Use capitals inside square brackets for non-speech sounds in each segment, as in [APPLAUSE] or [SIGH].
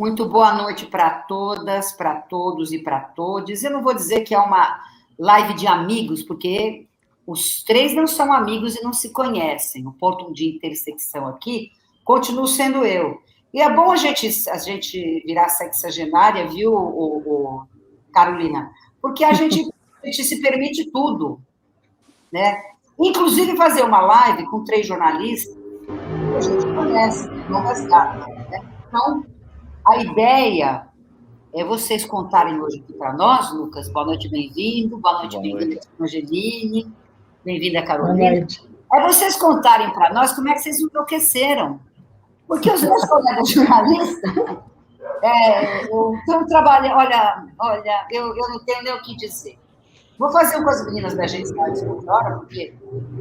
Muito boa noite para todas, para todos e para todos. Eu não vou dizer que é uma live de amigos, porque os três não são amigos e não se conhecem. O ponto de intersecção aqui continua sendo eu. E é bom a gente, a gente virar sexagenária, viu, o, o Carolina? Porque a gente, [LAUGHS] a gente se permite tudo, né? Inclusive fazer uma live com três jornalistas que a gente conhece, não resgata. Né? Então, a ideia é vocês contarem hoje aqui para nós, Lucas. Boa noite, bem-vindo. Boa noite, bem-vinda, Angeline. Bem-vinda, Carolina. É vocês contarem para nós como é que vocês enlouqueceram. Porque os meus colegas jornalistas [LAUGHS] é, estão trabalhando. Olha, olha, eu, eu não tenho nem o que dizer. Vou fazer uma coisa, meninas da agência agora, porque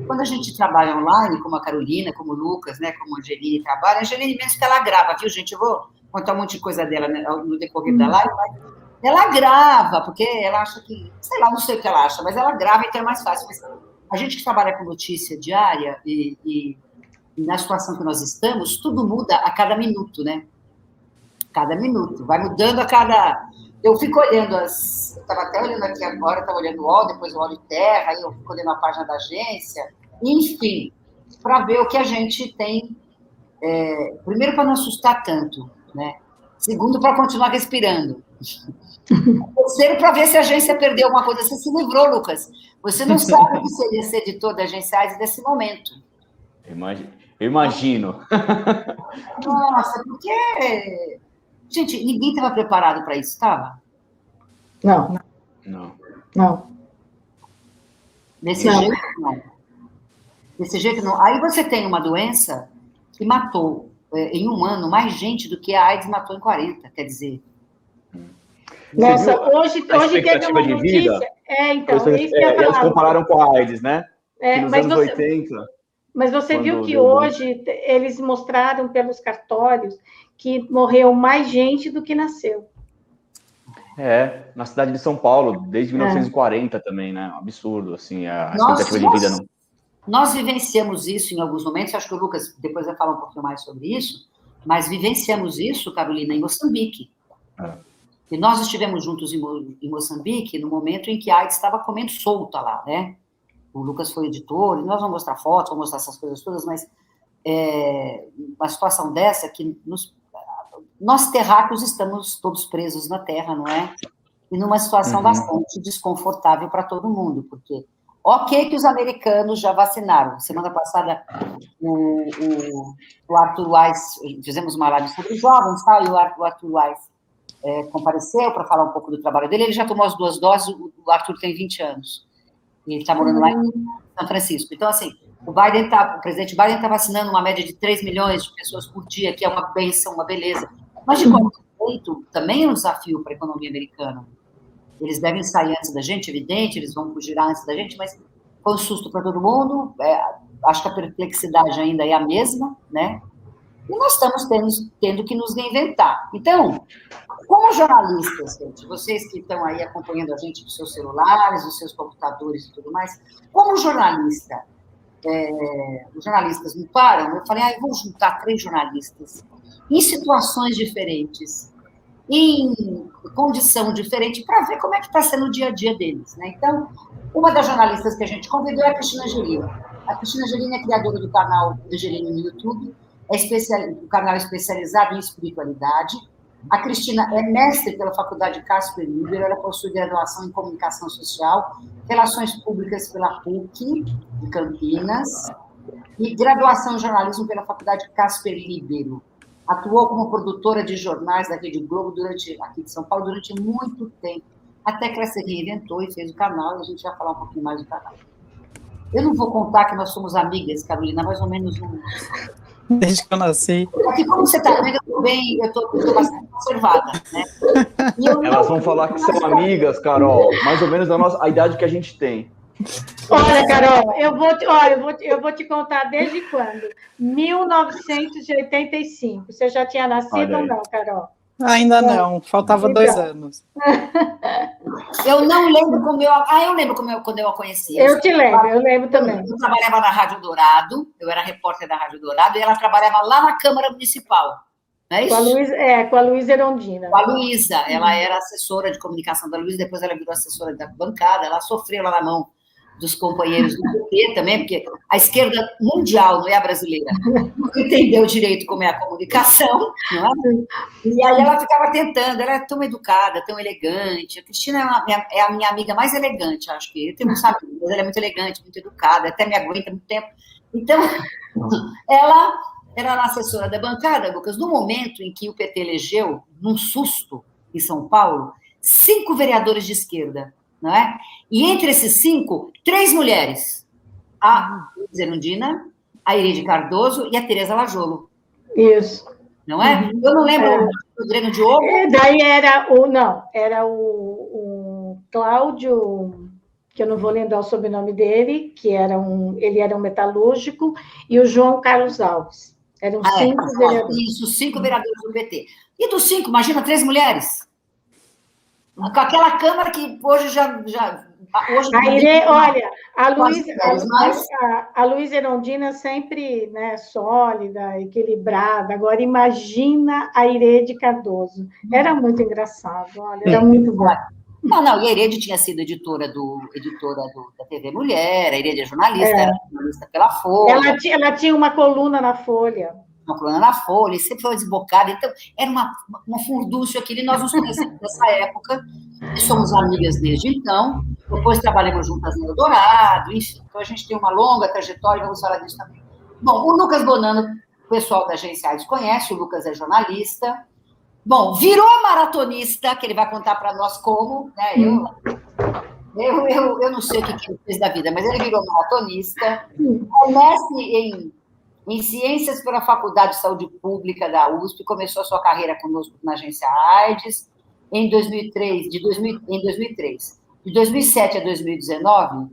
quando a gente trabalha online, como a Carolina, como o Lucas, né, como a Angeline trabalha, a Angeline mesmo que ela grava, viu, gente? Eu vou contar um monte de coisa dela né, no decorrer da live, mas ela grava, porque ela acha que, sei lá, não sei o que ela acha, mas ela grava, então é mais fácil. Mas a gente que trabalha com notícia diária e, e, e na situação que nós estamos, tudo muda a cada minuto, né? Cada minuto, vai mudando a cada. Eu fico olhando as. Eu estava até olhando aqui agora, estava olhando o UOL, depois o UOL de Terra, aí eu fico olhando a página da agência, enfim, para ver o que a gente tem. É, primeiro, para não assustar tanto, né? Segundo, para continuar respirando. [LAUGHS] Terceiro, para ver se a agência perdeu alguma coisa. Você se livrou, Lucas. Você não [LAUGHS] sabe o que seria ser editor da agência AIDS nesse momento. Eu imagino. [LAUGHS] Nossa, porque. Gente, ninguém estava preparado para isso, estava? Não. Não. Não. Desse não. jeito, não. Desse jeito, não. Aí você tem uma doença que matou em um ano mais gente do que a AIDS matou em 40, quer dizer. Nossa, hoje, hoje teve uma notícia. Vida, é, então, você, isso é, eles compararam com a AIDS, né? É, nos mas anos você, 80. Mas você viu que hoje eles mostraram pelos cartórios que morreu mais gente do que nasceu. É, na cidade de São Paulo, desde 1940 é. também, né? Absurdo, assim, a expectativa de vida não. Nós vivenciamos isso em alguns momentos, acho que o Lucas depois vai falar um pouquinho mais sobre isso, mas vivenciamos isso, Carolina, em Moçambique. É. E nós estivemos juntos em, Mo em, Moçambique no momento em que a AIDS estava comendo solta lá, né? O Lucas foi editor, e nós vamos mostrar fotos, vamos mostrar essas coisas todas, mas é, uma situação dessa que nos, nós terráqueos estamos todos presos na terra, não é? E numa situação uhum. bastante desconfortável para todo mundo, porque Ok que os americanos já vacinaram. Semana passada, o, o, o Arthur Weiss, fizemos uma live sobre jovens, tá? e o Arthur, o Arthur Weiss é, compareceu para falar um pouco do trabalho dele. Ele já tomou as duas doses, o Arthur tem 20 anos. E ele está morando lá em São Francisco. Então, assim, o Biden tá, o presidente Biden está vacinando uma média de 3 milhões de pessoas por dia, que é uma benção, uma beleza. Mas, de qualquer jeito, também é um desafio para a economia americana eles devem sair antes da gente, evidente, eles vão fugir antes da gente, mas foi um susto para todo mundo. É, acho que a perplexidade ainda é a mesma, né? E nós estamos tendo, tendo que nos reinventar. Então, como jornalistas, gente, vocês que estão aí acompanhando a gente dos seus celulares, dos seus computadores e tudo mais, como jornalista, é, os jornalistas me param, eu falei, ah, eu vou juntar três jornalistas em situações diferentes, em condição diferente para ver como é que está sendo o dia a dia deles. Né? Então, uma das jornalistas que a gente convidou é a Cristina Angelina. A Cristina Angelina é criadora do canal Angelina no YouTube, é especial, o canal especializado em espiritualidade. A Cristina é mestre pela Faculdade Casper Libero, ela possui graduação em Comunicação Social, Relações Públicas pela PUC de Campinas e graduação em Jornalismo pela Faculdade Casper Libero. Atuou como produtora de jornais da Rede Globo durante, aqui de São Paulo durante muito tempo, até que ela se reinventou e fez o canal, e a gente vai falar um pouquinho mais do canal. Eu não vou contar que nós somos amigas, Carolina, mais ou menos um. Desde que eu nasci. Aqui, como você está vendo, eu estou bem, eu estou bastante conservada, né? Elas vão falar que são amigas, Carol, mais ou menos da nossa, a idade que a gente tem. Olha, Carol, eu vou, te, olha, eu, vou te, eu vou te contar desde quando? 1985. Você já tinha nascido ou não, Carol? Ainda não, faltava então. dois anos. [LAUGHS] Eu não lembro como eu. Ah, eu lembro como eu, quando eu a conheci. Eu, eu te lembro, eu lembro também. Eu trabalhava na Rádio Dourado, eu era repórter da Rádio Dourado, e ela trabalhava lá na Câmara Municipal. é isso? Com a Luísa, é, com a Luísa Erondina. Com a Luísa, ela era assessora de comunicação da Luísa, depois ela virou assessora da bancada, ela sofreu lá na mão dos companheiros do PT também, porque a esquerda mundial, não é a brasileira, não entendeu direito como é a comunicação, não é? E aí ela ficava tentando, ela é tão educada, tão elegante. A Cristina é, uma, é a minha amiga mais elegante, acho que. Eu tenho muitos mas ela é muito elegante, muito educada, até me aguenta muito tempo. Então, [LAUGHS] ela era a assessora da bancada, Lucas, no momento em que o PT elegeu, num susto, em São Paulo, cinco vereadores de esquerda não é? E entre esses cinco, três mulheres. A Zerundina, a Iride Cardoso e a Tereza Lajolo. Isso. Não é? Uhum. Eu não lembro é. o Dreno de Ouro. É, daí era o, não, era o, o Cláudio, que eu não vou lembrar o sobrenome dele, que era um, ele era um metalúrgico, e o João Carlos Alves. Eram ah, é, cinco é, vereadores. Isso, cinco vereadores do PT. E dos cinco, imagina três mulheres com aquela câmara que hoje já. já hoje a Irene, olha, a Luísa a, a, Luiz Erondina sempre né, sólida, equilibrada. Agora, imagina a Irede Cardoso. Era muito engraçado, olha, era muito bom. Não, não, e a Irede tinha sido editora, do, editora do, da TV Mulher, a Irede é jornalista, é. era jornalista pela Folha. Ela, ela tinha uma coluna na Folha uma coluna na Folha, e sempre foi desbocada. Então, era uma, uma furdúcio aquilo, e nós nos conhecemos nessa época, e somos amigas desde então. Depois trabalhamos juntas no Eldorado, enfim. Então, a gente tem uma longa trajetória, vamos falar disso também. Bom, o Lucas Bonano, o pessoal da agência AIDS conhece, o Lucas é jornalista. Bom, virou maratonista, que ele vai contar para nós como, né? Eu, eu, eu, eu não sei o que, que ele fez da vida, mas ele virou maratonista. É mestre em em Ciências pela Faculdade de Saúde Pública da USP, começou a sua carreira conosco na agência AIDS em 2003, de 2000, em 2003. De 2007 a 2019,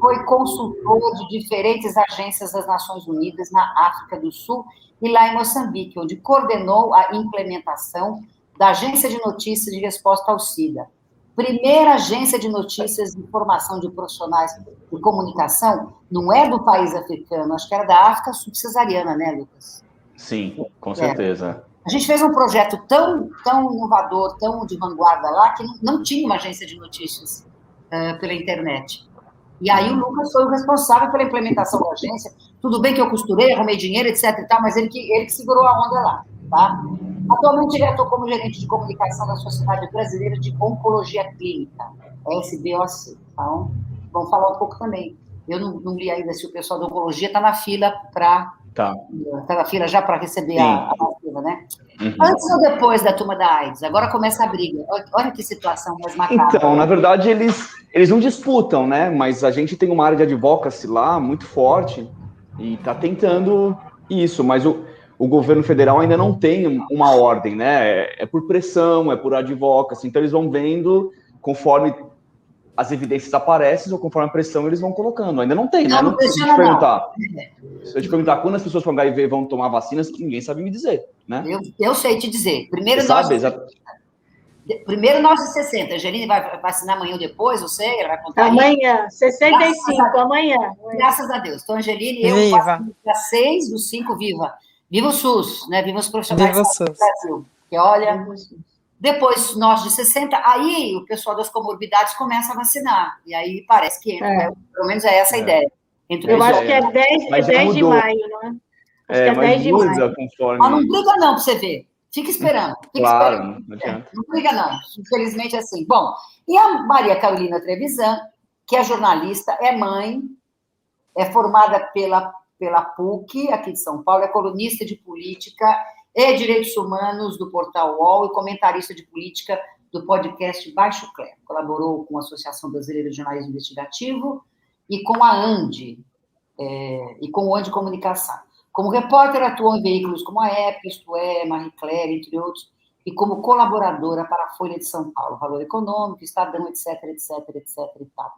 foi consultor de diferentes agências das Nações Unidas na África do Sul e lá em Moçambique, onde coordenou a implementação da Agência de Notícias de Resposta ao SIDA, primeira agência de notícias e informação de profissionais de comunicação não é do país africano, acho que era da África subsaariana, né, Lucas? Sim, com é. A gente fez um projeto tão, tão inovador, tão de vanguarda lá, que não tinha uma agência de notícias uh, pela internet. E aí o Lucas foi o responsável pela implementação da agência. Tudo bem que eu costurei, arrumei dinheiro, etc e tal, mas ele que, ele que segurou a onda lá, tá? Atualmente ele atua como gerente de comunicação da Sociedade Brasileira de Oncologia Clínica, SBOC. Então, vamos falar um pouco também. Eu não, não li ainda se o pessoal da oncologia está na fila para. Tá. Está na fila já para receber a, a vacina, né? Uhum. Antes ou depois da turma da AIDS? Agora começa a briga. Olha que situação mais macabra. Então, na verdade, eles, eles não disputam, né? Mas a gente tem uma área de advocacy lá muito forte e está tentando isso. Mas o, o governo federal ainda não tem uma ordem, né? É, é por pressão, é por advocacy, então eles vão vendo conforme as evidências aparecem ou conforme a pressão eles vão colocando. Ainda não tem, né? Não, não, se eu te perguntar. Se eu te perguntar quando as pessoas com HIV vão tomar vacinas, ninguém sabe me dizer, né? Eu, eu sei te dizer. Primeiro Você nós. Sabe, Primeiro nós de 60. A Janine vai vacinar amanhã ou depois, eu sei, ela vai contar. Amanhã, 65, graças amanhã. Graças a Deus. Então, Angeline, eu viva. dia 6 dos 5, viva. Viva o SUS, né? Viva os profissionais Viva do Brasil. Que olha, depois nós de 60, aí o pessoal das comorbidades começa a vacinar. E aí parece que entra, é. né? pelo menos é essa a é. ideia. Entre Eu acho que é 10, é 10 de maio, não é? Acho é, que é 10 de maio. Conforme... Mas não briga não para você ver. Fica esperando. Fica claro, esperando. Não, é, não briga não. Infelizmente assim. Bom, e a Maria Carolina Trevisan, que é jornalista, é mãe, é formada pela pela PUC, aqui de São Paulo, é colunista de política e direitos humanos do portal UOL e comentarista de política do podcast Baixo Clero. Colaborou com a Associação Brasileira de Jornalismo Investigativo e com a ANDI, é, e com o ANDI Comunicação. Como repórter, atuou em veículos como a EP, Isto É, Marie Claire, entre outros, e como colaboradora para a Folha de São Paulo, Valor Econômico, Estadão, etc, etc, etc e tal.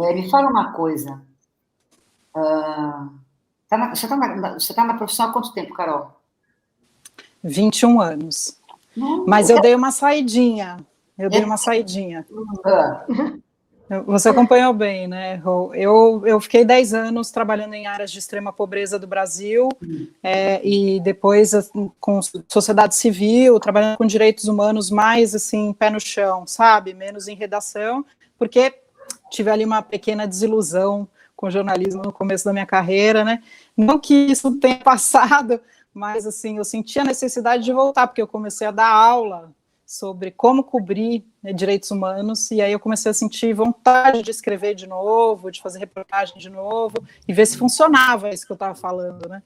É, me fala uma coisa. Uh, Tá na, você está na, você tá na profissão há quanto tempo, Carol? 21 anos. Mas eu dei uma saidinha. Eu dei uma saidinha. Ah. Você acompanhou bem, né, Eu, eu fiquei 10 anos trabalhando em áreas de extrema pobreza do Brasil, é, e depois assim, com sociedade civil, trabalhando com direitos humanos mais, assim, pé no chão, sabe? Menos em redação, porque tive ali uma pequena desilusão com jornalismo no começo da minha carreira, né? Não que isso tenha [LAUGHS] passado, mas, assim, eu senti a necessidade de voltar, porque eu comecei a dar aula sobre como cobrir né, direitos humanos, e aí eu comecei a sentir vontade de escrever de novo, de fazer reportagem de novo, e ver se funcionava isso que eu estava falando, né?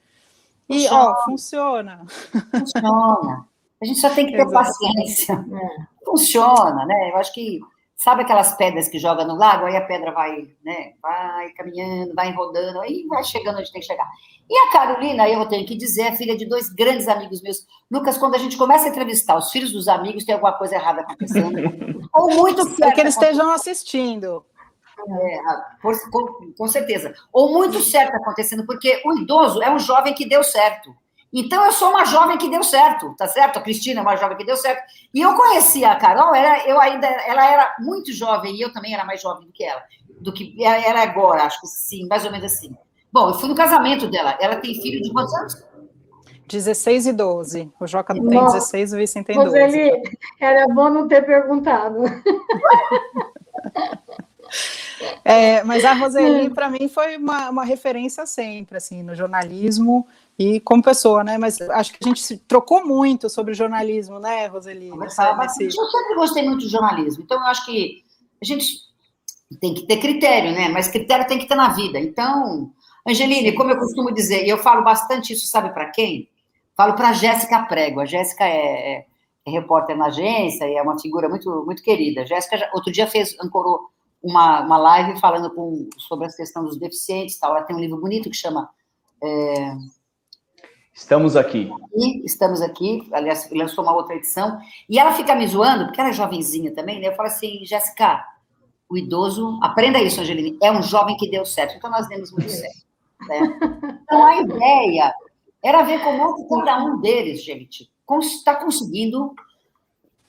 E, funciona. ó, funciona. Funciona. A gente só tem que ter [LAUGHS] paciência. É. Funciona, né? Eu acho que, sabe aquelas pedras que joga no lago, aí a pedra vai, né, vai caminhando, vai rodando, aí vai chegando onde tem que chegar. E a Carolina, eu tenho que dizer, é filha de dois grandes amigos meus. Lucas, quando a gente começa a entrevistar os filhos dos amigos, tem alguma coisa errada acontecendo. [LAUGHS] Ou muito certo. que eles estejam assistindo. É, por, com, com, certeza. Ou muito certo acontecendo, porque o idoso é um jovem que deu certo. Então, eu sou uma jovem que deu certo, tá certo? A Cristina é uma jovem que deu certo. E eu conheci a Carol, era, eu ainda, ela era muito jovem, e eu também era mais jovem do que ela, do que ela é agora, acho que sim, mais ou menos assim. Bom, eu fui no casamento dela. Ela tem filho de quantos anos? 16 e 12. O Joca tem Nossa. 16 e o Vicente tem 12. Roseli, era bom não ter perguntado. [LAUGHS] É, mas a Roseli, para mim, foi uma, uma referência sempre, assim, no jornalismo e como pessoa, né? Mas acho que a gente se trocou muito sobre jornalismo, né, Roseli? Nessa, nesse... Eu sempre gostei muito de jornalismo, então eu acho que a gente tem que ter critério, né? Mas critério tem que ter na vida. Então, Angeline, como eu costumo dizer, e eu falo bastante isso, sabe para quem? Falo para Jéssica Prego. A Jéssica é, é, é, repórter na agência e é uma figura muito, muito querida. Jéssica, outro dia, fez, ancorou uma, uma live falando com, sobre a questão dos deficientes. Tal. Ela tem um livro bonito que chama. É... Estamos aqui. E estamos aqui. Aliás, lançou uma outra edição. E ela fica me zoando, porque ela é jovenzinha também, né? Eu falo assim, Jéssica, o idoso. Aprenda isso, Angeline. É um jovem que deu certo. Então, nós demos muito certo. Né? Então, a ideia era ver como cada um deles, gente, está conseguindo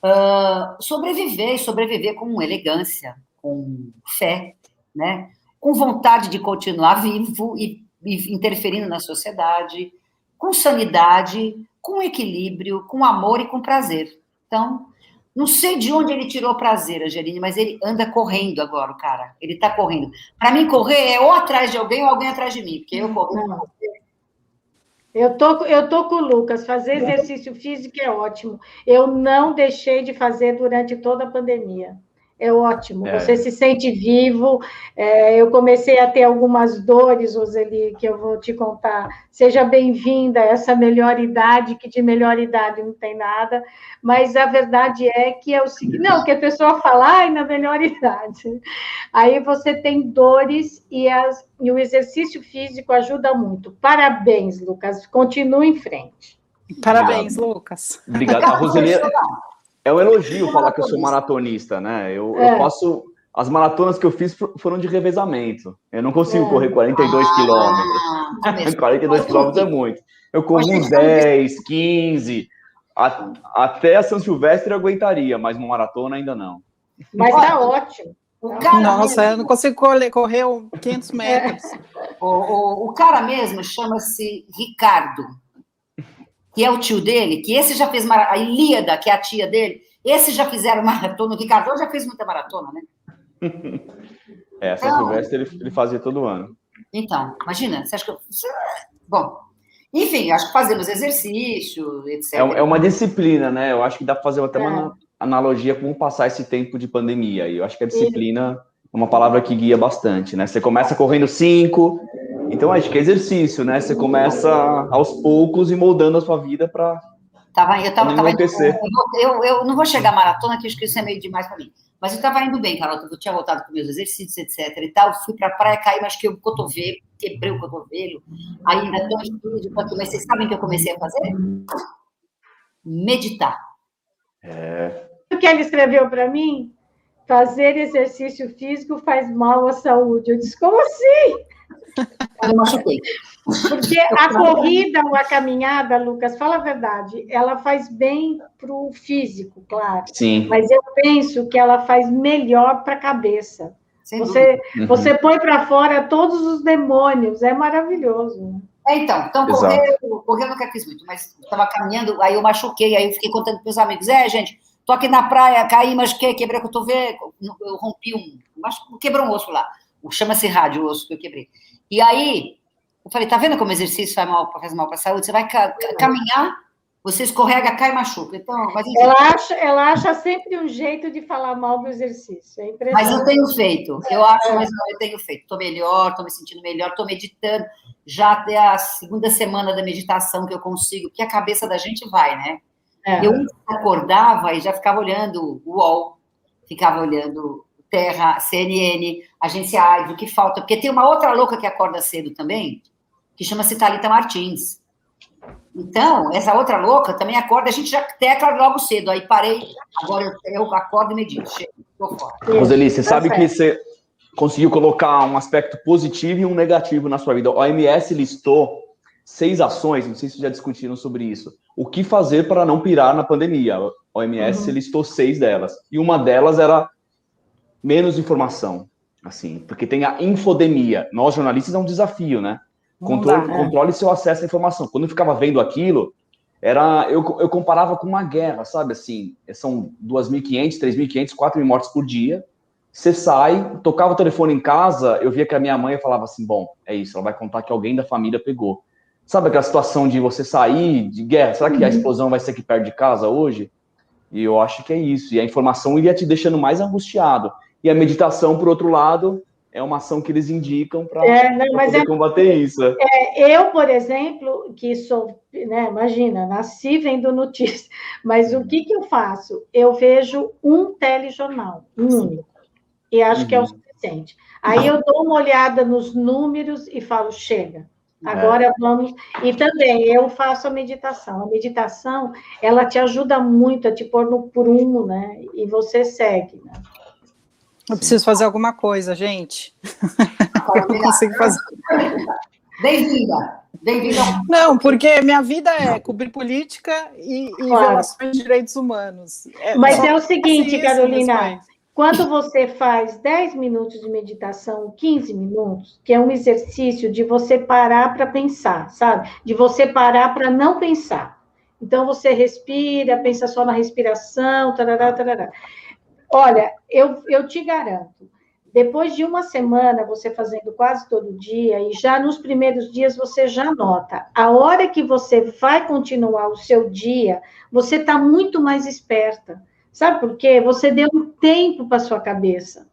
uh, sobreviver e sobreviver com elegância, com fé, né? com vontade de continuar vivo e, e interferindo na sociedade, com sanidade, com equilíbrio, com amor e com prazer. Então, não sei de onde ele tirou prazer, Angeline, mas ele anda correndo agora, o cara. Ele está correndo. Para mim, correr é ou atrás de alguém ou alguém atrás de mim, porque eu corro. Eu tô, eu tô com o Lucas. Fazer exercício físico é ótimo. Eu não deixei de fazer durante toda a pandemia é ótimo, é. você se sente vivo. É, eu comecei a ter algumas dores, Roseli, que eu vou te contar. Seja bem-vinda a essa melhor idade, que de melhor idade não tem nada, mas a verdade é que é o seguinte: não, que a pessoa fala, ai, na melhor [LAUGHS] idade. Aí você tem dores e, as, e o exercício físico ajuda muito. Parabéns, Lucas, continue em frente. Parabéns, Lucas. Obrigado. A Roseli, é um elogio falar que eu sou maratonista, né? Eu, é. eu faço. As maratonas que eu fiz foram de revezamento. Eu não consigo é. correr 42 ah, quilômetros. 42 [LAUGHS] quilômetros é muito. Eu corro uns 10, 15. A, até a São Silvestre eu aguentaria, mas no maratona ainda não. Mas tá ótimo. Nossa, eu não consigo correr, correr 500 metros. O, o, o cara mesmo chama-se Ricardo que é o tio dele, que esse já fez a Ilíada, que é a tia dele, esse já fizeram [LAUGHS] maratona, o Ricardo já fez muita maratona, né? [LAUGHS] É, essa então, Silvestre ele, ele fazia todo ano. Então, imagina, você acha que eu... Bom, enfim, acho que fazemos exercício, etc. É, é, uma disciplina, né? Eu acho que dá para fazer até é. uma analogia com passar esse tempo de pandemia. E eu acho que a disciplina é uma palavra que guia bastante, né? Você começa correndo cinco, então, acho que é exercício, né? Você começa aos poucos e moldando a sua vida para Tava, eu tava, tava indo, eu, eu não vou chegar à maratona, que acho que isso é meio demais para mim. Mas eu estava indo bem, Carol. Eu tinha voltado com meus exercícios, etc. e tal. Fui para a praia, caí, mas que o cotovelo, quebrei o cotovelo. Ainda estou em estúdio, mas vocês sabem o que eu comecei a fazer? Meditar. É. O que ele escreveu para mim? Fazer exercício físico faz mal à saúde. Eu disse, como assim? Eu machuquei. Porque a corrida ou a caminhada, Lucas, fala a verdade, ela faz bem para o físico, claro. Sim. Mas eu penso que ela faz melhor para a cabeça. você, uhum. você põe para fora todos os demônios, é maravilhoso. É, então, então correr, correr eu nunca fiz muito, mas estava caminhando, aí eu machuquei, aí eu fiquei contando para meus amigos, é, gente, tô aqui na praia, caí, machuquei, quebrei o cotovelo, eu rompi um, quebrou um osso lá, chama-se rádio o osso que eu quebrei. E aí, eu falei, tá vendo como exercício faz mal, faz mal para a saúde? Você vai ca caminhar, você escorrega, cai e machuca. Então, ela, acha, ela acha sempre um jeito de falar mal do exercício. É mas eu tenho feito, eu acho, mas não, eu tenho feito. Estou melhor, estou me sentindo melhor, estou meditando. Já até a segunda semana da meditação que eu consigo, porque a cabeça da gente vai, né? É. Eu acordava e já ficava olhando o UOL, ficava olhando Terra, CNN, Agência AIDS, o que falta. Porque tem uma outra louca que acorda cedo também, que chama-se Thalita Martins então, essa outra louca também acorda, a gente já tecla logo cedo. Aí parei, agora eu, eu acordo e medito. Chego, fora. Roseli, você tá sabe que você conseguiu colocar um aspecto positivo e um negativo na sua vida. O OMS listou seis ações, não sei se já discutiram sobre isso. O que fazer para não pirar na pandemia? O OMS uhum. listou seis delas. E uma delas era menos informação, assim, porque tem a infodemia. Nós, jornalistas, é um desafio, né? Controle, dá, né? controle seu acesso à informação. Quando eu ficava vendo aquilo, era eu, eu comparava com uma guerra, sabe? Assim, são 2.500, 3.500, 4.000 mortes por dia. Você sai, tocava o telefone em casa, eu via que a minha mãe falava assim: bom, é isso, ela vai contar que alguém da família pegou. Sabe aquela situação de você sair de guerra? Será que a uhum. explosão vai ser aqui perto de casa hoje? E eu acho que é isso. E a informação iria te deixando mais angustiado. E a meditação, por outro lado, é uma ação que eles indicam para é, poder é, combater isso. É, eu, por exemplo, que sou, né, imagina, nasci vendo notícias, [LAUGHS] mas o que, que eu faço? Eu vejo um telejornal, um único, e acho uhum. que é o uhum. suficiente. Aí eu dou uma olhada nos números e falo, chega, Agora é. vamos. E também eu faço a meditação. A meditação ela te ajuda muito a te pôr no prumo, né? E você segue. Né? Eu preciso fazer alguma coisa, gente. [LAUGHS] Eu não consigo fazer. Bem-vinda. Bem-vinda. Não, porque minha vida é cobrir política e, e claro. relações de direitos humanos. É, Mas é o seguinte, Carolina, quando você faz 10 minutos de meditação, 15 minutos, que é um exercício de você parar para pensar, sabe? De você parar para não pensar. Então, você respira, pensa só na respiração, tarará, tarará. Olha, eu, eu te garanto, depois de uma semana você fazendo quase todo dia, e já nos primeiros dias você já nota, a hora que você vai continuar o seu dia, você está muito mais esperta. Sabe por quê? Você deu um tempo para sua cabeça.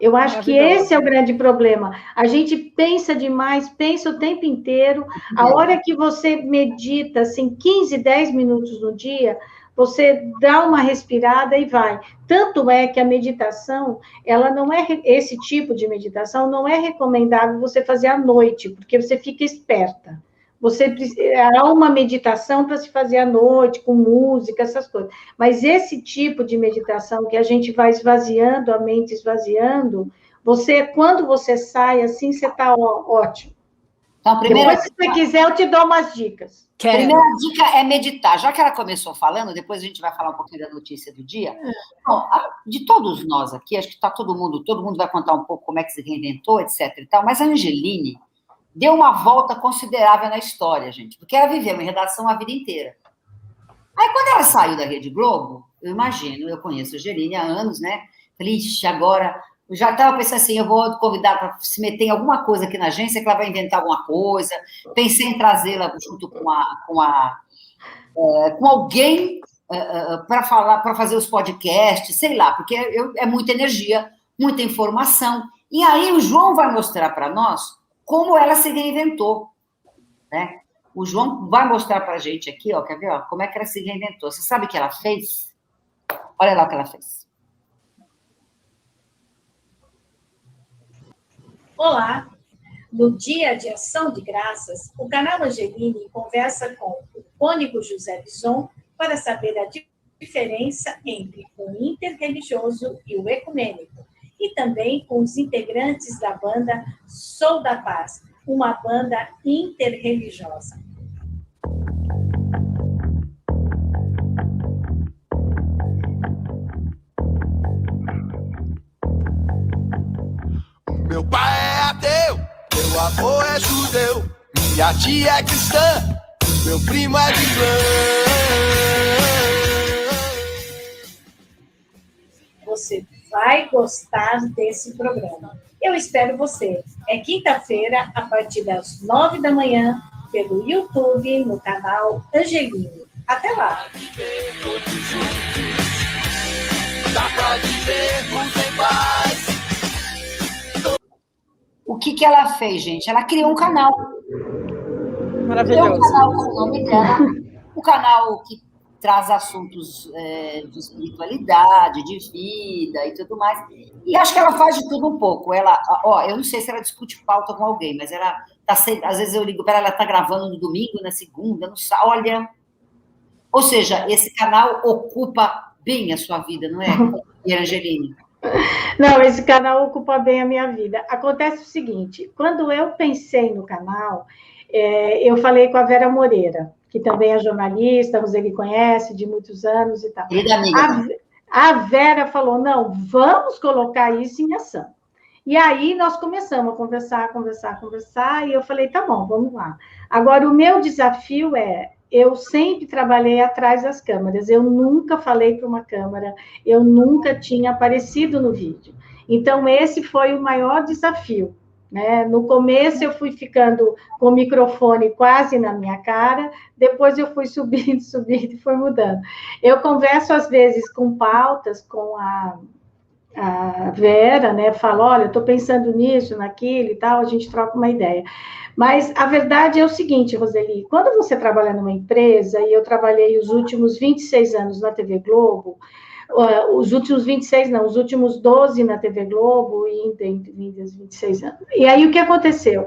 Eu acho que esse é o grande problema. A gente pensa demais, pensa o tempo inteiro. A hora que você medita, assim, 15, 10 minutos no dia, você dá uma respirada e vai. Tanto é que a meditação, ela não é esse tipo de meditação não é recomendável você fazer à noite, porque você fica esperta. Você há uma meditação para se fazer à noite com música, essas coisas. Mas esse tipo de meditação que a gente vai esvaziando a mente, esvaziando, você quando você sai assim, você está ótimo. Então, primeira... Depois, se você quiser, eu te dou umas dicas. Quero. Primeira dica é meditar. Já que ela começou falando, depois a gente vai falar um pouquinho da notícia do dia. Bom, de todos nós aqui, acho que está todo mundo, todo mundo vai contar um pouco como é que se reinventou, etc. E tal, mas a Angeline deu uma volta considerável na história, gente, porque ela viveu em redação a vida inteira. Aí, quando ela saiu da Rede Globo, eu imagino, eu conheço a Angeline há anos, né? Falei, agora eu já estava pensando assim, eu vou convidar para se meter em alguma coisa aqui na agência, que ela vai inventar alguma coisa. Pensei em trazê-la junto com a, com, a, é, com alguém é, é, para falar, para fazer os podcasts, sei lá, porque eu, é muita energia, muita informação. E aí o João vai mostrar para nós como ela se reinventou, né? O João vai mostrar para a gente aqui, ó, quer ver, ó, como é que ela se reinventou. Você sabe o que ela fez? Olha lá o que ela fez. Olá! No Dia de Ação de Graças, o canal Angeline conversa com o cônigo José Bison para saber a diferença entre o interreligioso e o ecumênico, e também com os integrantes da banda Sou da Paz, uma banda interreligiosa. pai é ateu, meu avô é judeu, minha tia é cristã, meu primo é de Você vai gostar desse programa. Eu espero você. É quinta-feira, a partir das nove da manhã, pelo YouTube, no canal Angelino. Até lá! Dá pra paz. O que, que ela fez, gente? Ela criou um canal. Maravilhoso. Criou um canal com o nome dela. Um canal que traz assuntos é, de espiritualidade, de vida e tudo mais. E acho que ela faz de tudo um pouco. Ela, ó, eu não sei se ela discute pauta com alguém, mas ela tá sempre, às vezes eu ligo para ela, ela tá gravando no domingo, na segunda, no olha. Ou seja, esse canal ocupa bem a sua vida, não é, [LAUGHS] Angelina? Não, esse canal ocupa bem a minha vida. Acontece o seguinte: quando eu pensei no canal, é, eu falei com a Vera Moreira, que também é jornalista, você ele conhece de muitos anos e tal. Querida amiga. A, a Vera falou: não, vamos colocar isso em ação. E aí nós começamos a conversar, conversar, conversar, e eu falei: tá bom, vamos lá. Agora, o meu desafio é eu sempre trabalhei atrás das câmeras, eu nunca falei para uma câmera, eu nunca tinha aparecido no vídeo. Então, esse foi o maior desafio. Né? No começo, eu fui ficando com o microfone quase na minha cara, depois, eu fui [LAUGHS] subindo, subindo e foi mudando. Eu converso, às vezes, com pautas, com a, a Vera, né? Falo, olha, estou pensando nisso, naquilo e tal, a gente troca uma ideia. Mas a verdade é o seguinte, Roseli, quando você trabalha numa empresa, e eu trabalhei os últimos 26 anos na TV Globo, os últimos 26, não, os últimos 12 na TV Globo, e entre 26 anos. E aí o que aconteceu?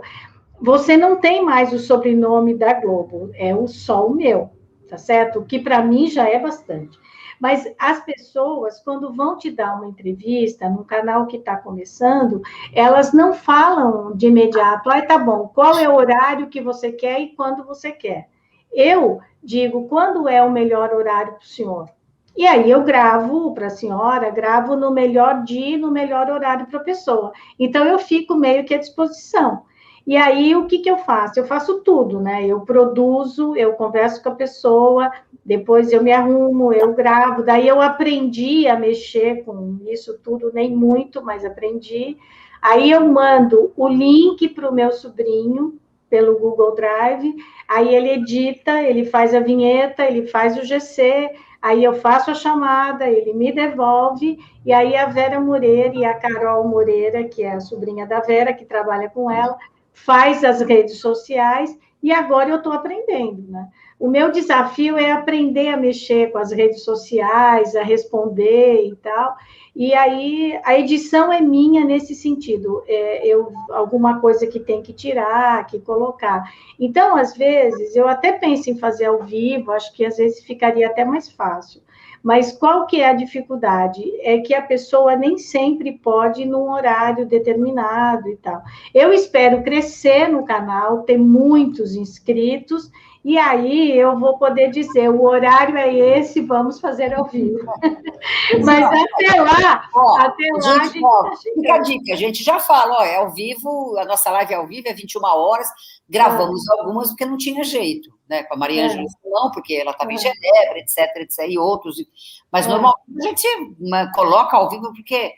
Você não tem mais o sobrenome da Globo, é o só o meu, tá certo? O que para mim já é bastante. Mas as pessoas, quando vão te dar uma entrevista num canal que está começando, elas não falam de imediato, ah, tá bom, qual é o horário que você quer e quando você quer. Eu digo, quando é o melhor horário para o senhor? E aí eu gravo para a senhora, gravo no melhor dia, no melhor horário para a pessoa. Então eu fico meio que à disposição. E aí, o que, que eu faço? Eu faço tudo, né? Eu produzo, eu converso com a pessoa, depois eu me arrumo, eu gravo. Daí eu aprendi a mexer com isso tudo, nem muito, mas aprendi. Aí eu mando o link para o meu sobrinho pelo Google Drive, aí ele edita, ele faz a vinheta, ele faz o GC, aí eu faço a chamada, ele me devolve, e aí a Vera Moreira e a Carol Moreira, que é a sobrinha da Vera, que trabalha com ela, faz as redes sociais e agora eu estou aprendendo, né? O meu desafio é aprender a mexer com as redes sociais, a responder e tal. E aí a edição é minha nesse sentido. É, eu alguma coisa que tem que tirar, que colocar. Então, às vezes, eu até penso em fazer ao vivo, acho que às vezes ficaria até mais fácil. Mas qual que é a dificuldade? É que a pessoa nem sempre pode num horário determinado e tal. Eu espero crescer no canal, ter muitos inscritos, e aí eu vou poder dizer, o horário é esse, vamos fazer ao vivo. [LAUGHS] Mas até lá, ó, até lá gente, a gente ó, tá fica a dica, a gente já fala, ó, é ao vivo, a nossa live é ao vivo, é 21 horas, gravamos é. algumas porque não tinha jeito, né? Com a Maria Ângela é. não, porque ela estava é. em Genebra, etc, etc, e outros. Mas é. normalmente a gente coloca ao vivo porque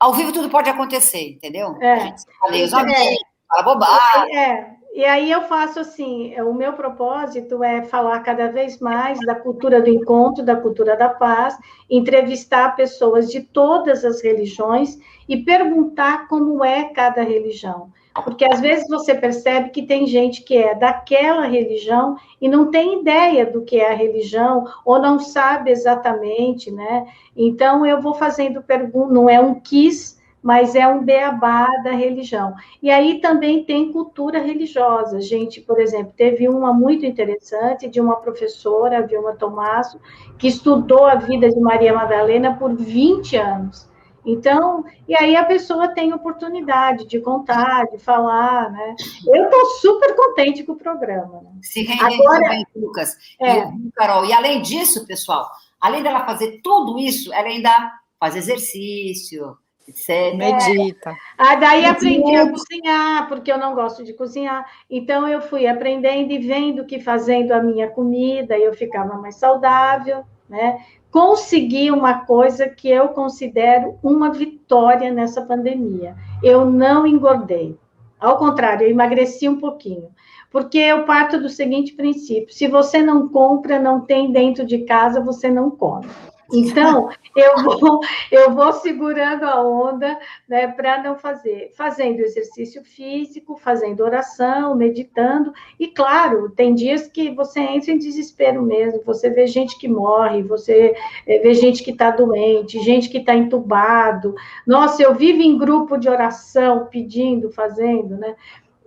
ao vivo tudo pode acontecer, entendeu? É. A gente fala os amigos, fala bobagem. É. E aí eu faço assim, o meu propósito é falar cada vez mais da cultura do encontro, da cultura da paz, entrevistar pessoas de todas as religiões e perguntar como é cada religião. Porque às vezes você percebe que tem gente que é daquela religião e não tem ideia do que é a religião, ou não sabe exatamente, né? Então eu vou fazendo perguntas, não é um quiz, mas é um beabá da religião. E aí também tem cultura religiosa. Gente, por exemplo, teve uma muito interessante de uma professora, Vilma Tomasso, que estudou a vida de Maria Madalena por 20 anos. Então, e aí a pessoa tem oportunidade de contar, de falar, né? Eu estou super contente com o programa. Né? Se rende Agora, também, Lucas. É. E, Carol, e além disso, pessoal, além dela fazer tudo isso, ela ainda faz exercício, Você medita. Ah, daí aprendi a cozinhar, porque eu não gosto de cozinhar. Então eu fui aprendendo e vendo que fazendo a minha comida eu ficava mais saudável, né? Consegui uma coisa que eu considero uma vitória nessa pandemia. Eu não engordei. Ao contrário, eu emagreci um pouquinho. Porque eu parto do seguinte princípio: se você não compra, não tem dentro de casa, você não come. Então, eu vou, eu vou segurando a onda né, para não fazer, fazendo exercício físico, fazendo oração, meditando, e claro, tem dias que você entra em desespero mesmo, você vê gente que morre, você eh, vê gente que está doente, gente que está entubado. Nossa, eu vivo em grupo de oração, pedindo, fazendo, né?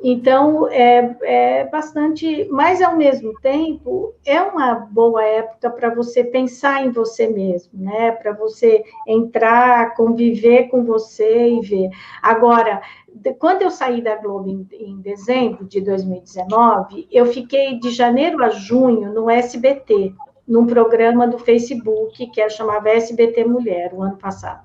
Então, é, é bastante, mas ao mesmo tempo, é uma boa época para você pensar em você mesmo, né? Para você entrar, conviver com você e ver. Agora, quando eu saí da Globo em, em dezembro de 2019, eu fiquei de janeiro a junho no SBT, num programa do Facebook que é, chamava SBT Mulher, o ano passado.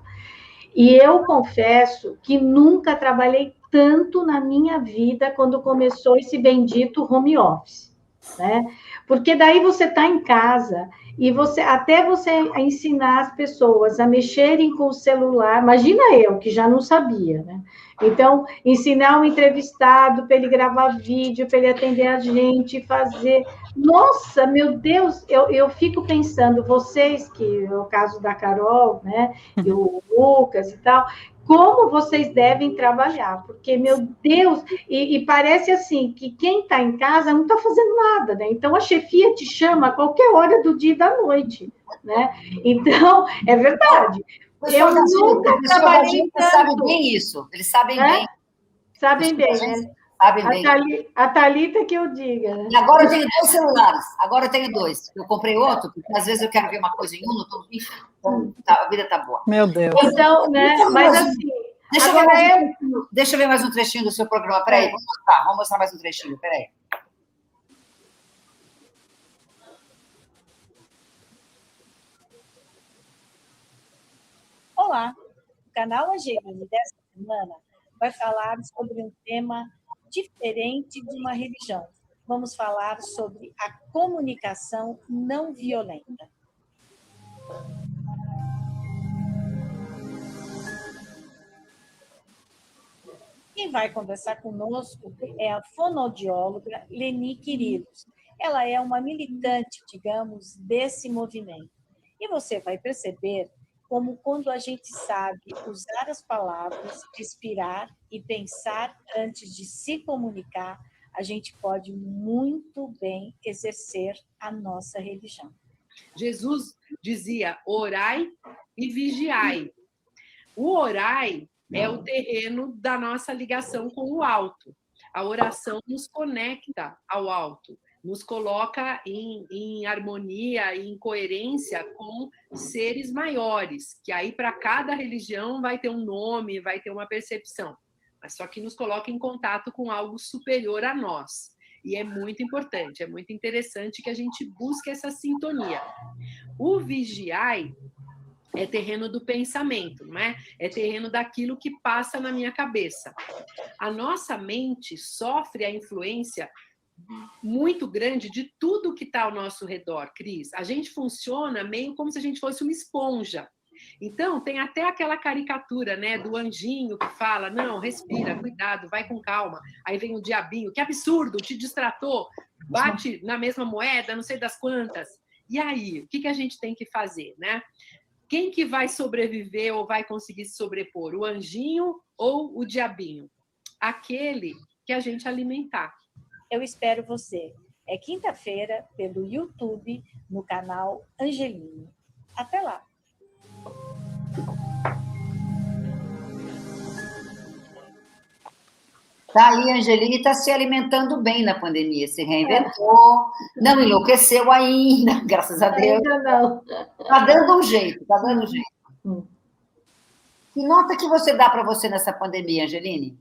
E eu confesso que nunca trabalhei tanto na minha vida quando começou esse bendito home office, né? Porque daí você está em casa e você até você ensinar as pessoas a mexerem com o celular, imagina eu que já não sabia, né? Então, ensinar o entrevistado para ele gravar vídeo, para ele atender a gente, fazer. Nossa, meu Deus, eu, eu fico pensando, vocês, que é o caso da Carol, né, e o Lucas e tal, como vocês devem trabalhar, porque, meu Deus, e, e parece assim, que quem está em casa não está fazendo nada, né? Então, a chefia te chama a qualquer hora do dia e da noite, né? Então, é verdade. Eu nunca trabalhei tanto. sabem bem isso, eles sabem é? bem. Sabem bem, né? Sabem bem. A Thalita que eu diga. Né? E agora eu tenho dois celulares, agora eu tenho dois. Eu comprei outro, porque às vezes eu quero ver uma coisa em um, não tô... enfim, então, tá, a vida tá boa. Meu Deus. Então, né, mas assim... Deixa eu, ver mais é... um, deixa eu ver mais um trechinho do seu programa. Peraí, é. vamos mostrar, vamos mostrar mais um trechinho, peraí. Olá, o canal Angelina dessa semana vai falar sobre um tema diferente de uma religião. Vamos falar sobre a comunicação não violenta. Quem vai conversar conosco é a fonoaudióloga Leni Quirilos. Ela é uma militante, digamos, desse movimento. E você vai perceber como quando a gente sabe usar as palavras, respirar e pensar antes de se comunicar, a gente pode muito bem exercer a nossa religião. Jesus dizia: orai e vigiai. O orai é o terreno da nossa ligação com o alto. A oração nos conecta ao alto nos coloca em, em harmonia e em coerência com seres maiores, que aí para cada religião vai ter um nome, vai ter uma percepção, mas só que nos coloca em contato com algo superior a nós. E é muito importante, é muito interessante que a gente busque essa sintonia. O vigiai é terreno do pensamento, não é? É terreno daquilo que passa na minha cabeça. A nossa mente sofre a influência muito grande de tudo que está ao nosso redor, Cris. A gente funciona meio como se a gente fosse uma esponja. Então, tem até aquela caricatura, né, do anjinho que fala: não, respira, cuidado, vai com calma. Aí vem o diabinho, que absurdo, te distratou, bate na mesma moeda, não sei das quantas. E aí, o que, que a gente tem que fazer, né? Quem que vai sobreviver ou vai conseguir se sobrepor? O anjinho ou o diabinho? Aquele que a gente alimentar. Eu espero você. É quinta-feira pelo YouTube no canal Angeline. Até lá. Tá aí, Angeline está se alimentando bem na pandemia, se reinventou, é. não enlouqueceu ainda, [LAUGHS] graças a Deus. Ainda não. Está dando um jeito, está dando um jeito. Hum. Que nota que você dá para você nessa pandemia, Angeline?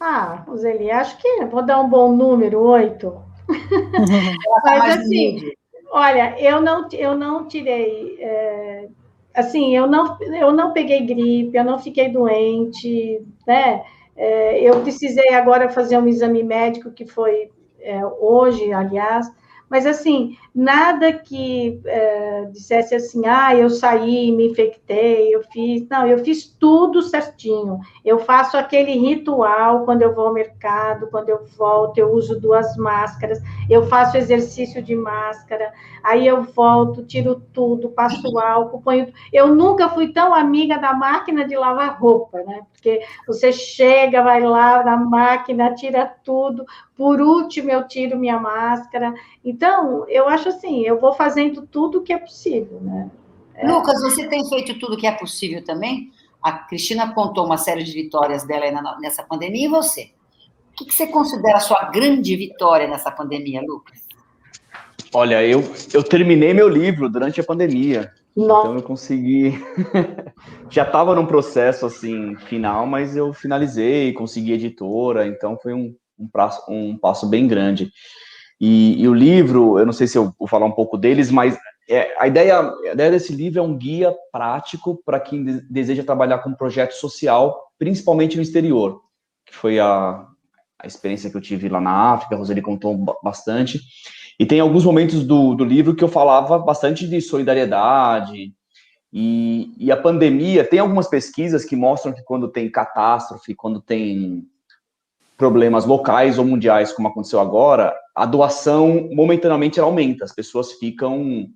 Ah, Zeli, acho que vou dar um bom número, oito. [LAUGHS] Mas assim, olha, eu não, eu não tirei. É, assim, eu não, eu não peguei gripe, eu não fiquei doente, né? É, eu precisei agora fazer um exame médico que foi é, hoje, aliás, mas assim, nada que é, dissesse assim, ah, eu saí, me infectei, eu fiz. Não, eu fiz tudo certinho. Eu faço aquele ritual quando eu vou ao mercado, quando eu volto, eu uso duas máscaras, eu faço exercício de máscara, aí eu volto, tiro tudo, passo álcool, ponho. Eu nunca fui tão amiga da máquina de lavar roupa, né? Porque você chega, vai lá na máquina, tira tudo, por último eu tiro minha máscara. Então, eu acho assim, eu vou fazendo tudo o que é possível, né? É... Lucas, você tem feito tudo o que é possível também? A Cristina contou uma série de vitórias dela nessa pandemia, e você? O que você considera a sua grande vitória nessa pandemia, Lucas? Olha, eu, eu terminei meu livro durante a pandemia. Não. Então eu consegui. [LAUGHS] Já estava num processo assim final, mas eu finalizei, consegui editora, então foi um, um, prazo, um passo bem grande. E, e, o livro, eu não sei se eu vou falar um pouco deles, mas é, a, ideia, a ideia desse livro é um guia prático para quem de, deseja trabalhar com projeto social, principalmente no exterior, que foi a, a experiência que eu tive lá na África, a Roseli contou bastante. E tem alguns momentos do, do livro que eu falava bastante de solidariedade. E, e a pandemia, tem algumas pesquisas que mostram que quando tem catástrofe, quando tem problemas locais ou mundiais, como aconteceu agora, a doação momentaneamente aumenta, as pessoas ficam,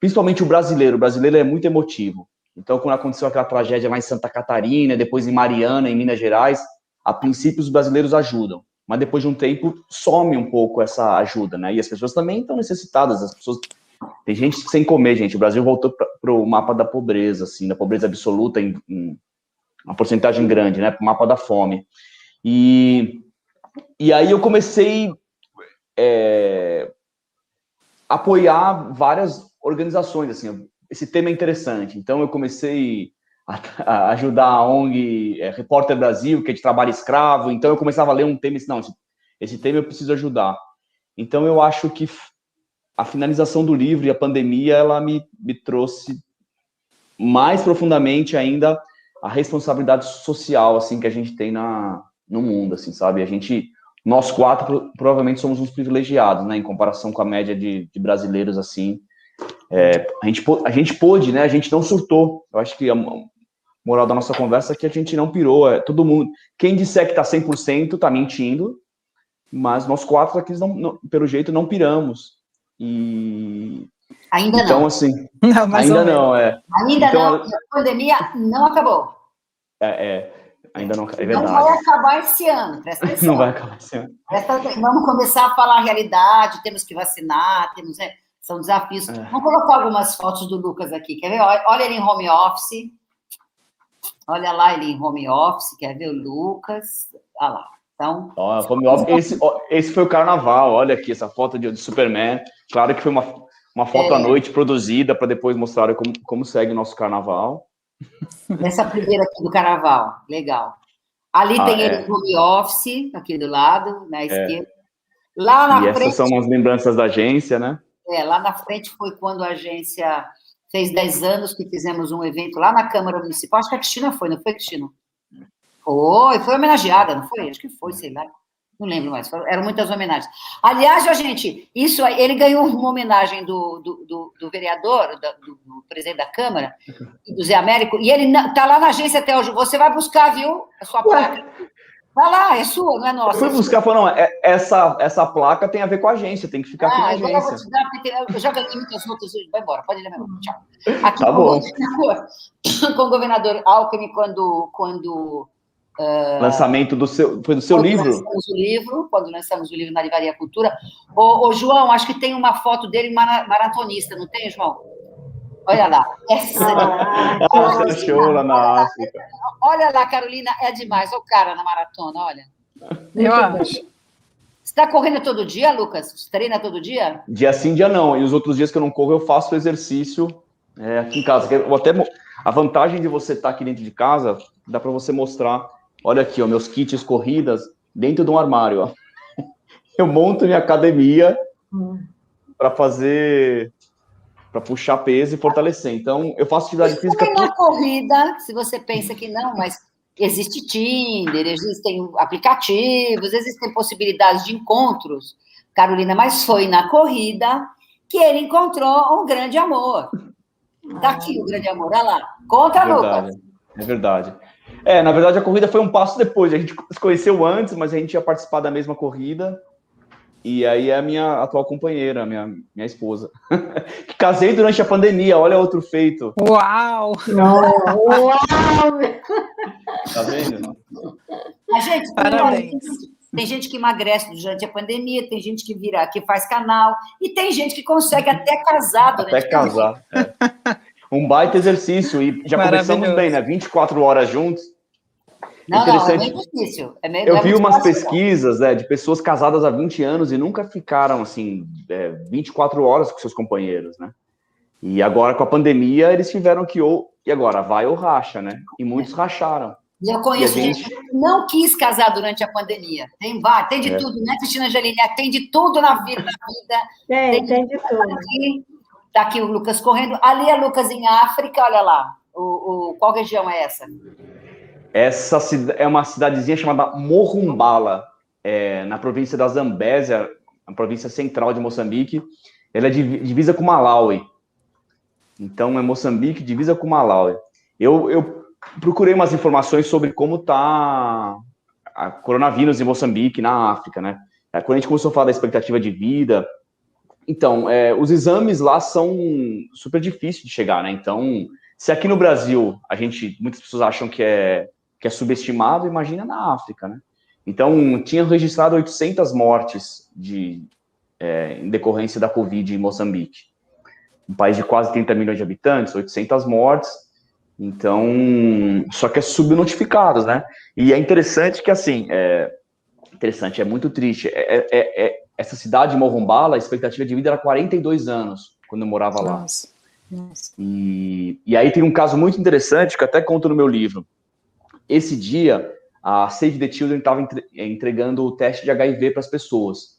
principalmente o brasileiro, o brasileiro é muito emotivo. Então, quando aconteceu aquela tragédia lá em Santa Catarina, depois em Mariana, em Minas Gerais, a princípio os brasileiros ajudam mas depois de um tempo some um pouco essa ajuda, né? E as pessoas também estão necessitadas, as pessoas tem gente sem comer, gente. O Brasil voltou para o mapa da pobreza, assim, da pobreza absoluta em, em uma porcentagem grande, né? Para o mapa da fome. E, e aí eu comecei é, apoiar várias organizações, assim. Esse tema é interessante. Então eu comecei ajudar a ONG é, Repórter Brasil, que é de trabalho escravo. Então eu começava a ler um tema e disse, não, esse, esse tema eu preciso ajudar. Então eu acho que a finalização do livro e a pandemia, ela me, me trouxe mais profundamente ainda a responsabilidade social, assim, que a gente tem na, no mundo, assim, sabe? A gente, nós quatro, provavelmente somos uns privilegiados, né, em comparação com a média de, de brasileiros, assim. É, a, gente, a gente pôde, né, a gente não surtou. Eu acho que moral da nossa conversa é que a gente não pirou. É, todo mundo. Quem disser que está 100% está mentindo, mas nós quatro aqui, não, não, pelo jeito, não piramos. E. Ainda então, não. assim. Não, ainda não, é. Ainda então, não. A pandemia não acabou. É, é. Ainda não, é verdade. Não vai acabar esse ano, presta atenção. [LAUGHS] Não vai acabar esse ano. Presta, vamos começar a falar a realidade, temos que vacinar, temos, é, são desafios. É. Vamos colocar algumas fotos do Lucas aqui, quer ver? Olha ele em home office, Olha lá ele em home office, quer ver o Lucas? Olha lá. Então, ó, home office, esse, esse foi o carnaval, olha aqui essa foto de, de Superman. Claro que foi uma, uma foto é. à noite produzida para depois mostrar como, como segue o nosso carnaval. Essa primeira aqui do carnaval, legal. Ali ah, tem é. ele em home office, aqui do lado, na é. esquerda. Lá na e frente. Essas são as lembranças da agência, né? É, lá na frente foi quando a agência fez 10 anos que fizemos um evento lá na Câmara Municipal. Acho que a Cristina foi, não foi, Cristina? Foi, foi homenageada, não foi? Acho que foi, sei lá. Não lembro mais, eram muitas homenagens. Aliás, ó, gente, isso aí, ele ganhou uma homenagem do, do, do, do vereador, do, do, presidente da Câmara, do Zé Américo, e ele está lá na agência até hoje. Você vai buscar, viu, a sua placa. Vai lá, é sua, não é nossa. Eu fui buscar, falou, não, é, essa, essa placa tem a ver com a agência, tem que ficar ah, aqui na agência. Eu, vou te dar, porque eu já ganhei muitas outras, vai embora, pode levar, tchau. Aqui tá com, bom. O [COUGHS] com o governador Alckmin, quando... quando uh, Lançamento do seu, foi do seu quando livro? Quando lançamos o livro, quando lançamos o livro na Livraria Cultura. Ô, ô João, acho que tem uma foto dele maratonista, não tem, João? Olha lá. Essa... Ah, Carolina, achou lá na África. Olha lá, Carolina, é demais. Olha o cara na maratona, olha. Eu acho. Você está correndo todo dia, Lucas? Você treina todo dia? Dia sim, dia não. E os outros dias que eu não corro, eu faço exercício é, aqui em casa. Eu até a vantagem de você estar aqui dentro de casa, dá para você mostrar. Olha aqui, ó, meus kits corridas dentro de um armário. Ó. [LAUGHS] Eu monto minha academia hum. para fazer para puxar peso e fortalecer. Então, eu faço atividade física. Também na corrida, se você pensa que não, mas existe Tinder, existem aplicativos, existem possibilidades de encontros, Carolina, mas foi na corrida que ele encontrou um grande amor. Está aqui o grande amor, olha lá. Conta, é verdade, Lucas. É verdade. É, na verdade, a corrida foi um passo depois. A gente se conheceu antes, mas a gente ia participar da mesma corrida. E aí é a minha atual companheira, minha, minha esposa. [LAUGHS] Casei durante a pandemia, olha outro feito. Uau! Uau! Tá vendo? A gente, Parabéns. Tem gente que emagrece durante a pandemia, tem gente que vira, que faz canal, e tem gente que consegue até casar durante Até casar. É. [LAUGHS] Um baita exercício. E já começamos bem, né? 24 horas juntos. Não, não, é meio difícil. É meio, eu é vi umas fácil, pesquisas né, de pessoas casadas há 20 anos e nunca ficaram assim é, 24 horas com seus companheiros, né? E agora com a pandemia eles tiveram que ou e agora vai ou racha, né? E muitos racharam. E eu conheço E gente... gente- que não quis casar durante a pandemia. Tem, vai, tem de É. tudo, né, Cristina Angelini? Tem de tudo na vida. Na vida. [LAUGHS] Tem, tem de tudo. Aqui, tá aqui o Lucas correndo. Ali é Lucas em África, olha lá. O, o- qual região é essa? Essa é uma cidadezinha chamada Morumbala, é, na província da Zambésia, na província central de Moçambique. Ela é divi- divisa com Malawi. Então, é Moçambique divisa com Malawi. Eu, eu procurei umas informações sobre como tá a coronavírus em Moçambique, na África, né? É, Quando a gente começou a falar da expectativa de vida, então, é, os exames lá são super difíceis de chegar, né? Então, se aqui no Brasil a gente, muitas pessoas acham que é, que é subestimado, imagina na África, né? Então, tinha registrado 800 mortes de, é, em decorrência da Covid em Moçambique. Um país de quase 30 milhões de habitantes, 800 mortes. Então, só que é subnotificados, né? E é interessante que, assim, é interessante, é muito triste. É, é- é- é- essa cidade, Morumbala, a expectativa de vida era 42 anos, quando eu morava lá. Nossa. Nossa. E, e aí tem um caso muito interessante que eu até conto no meu livro. Esse dia, a Save the Children estava entregando o teste de HIV para as pessoas.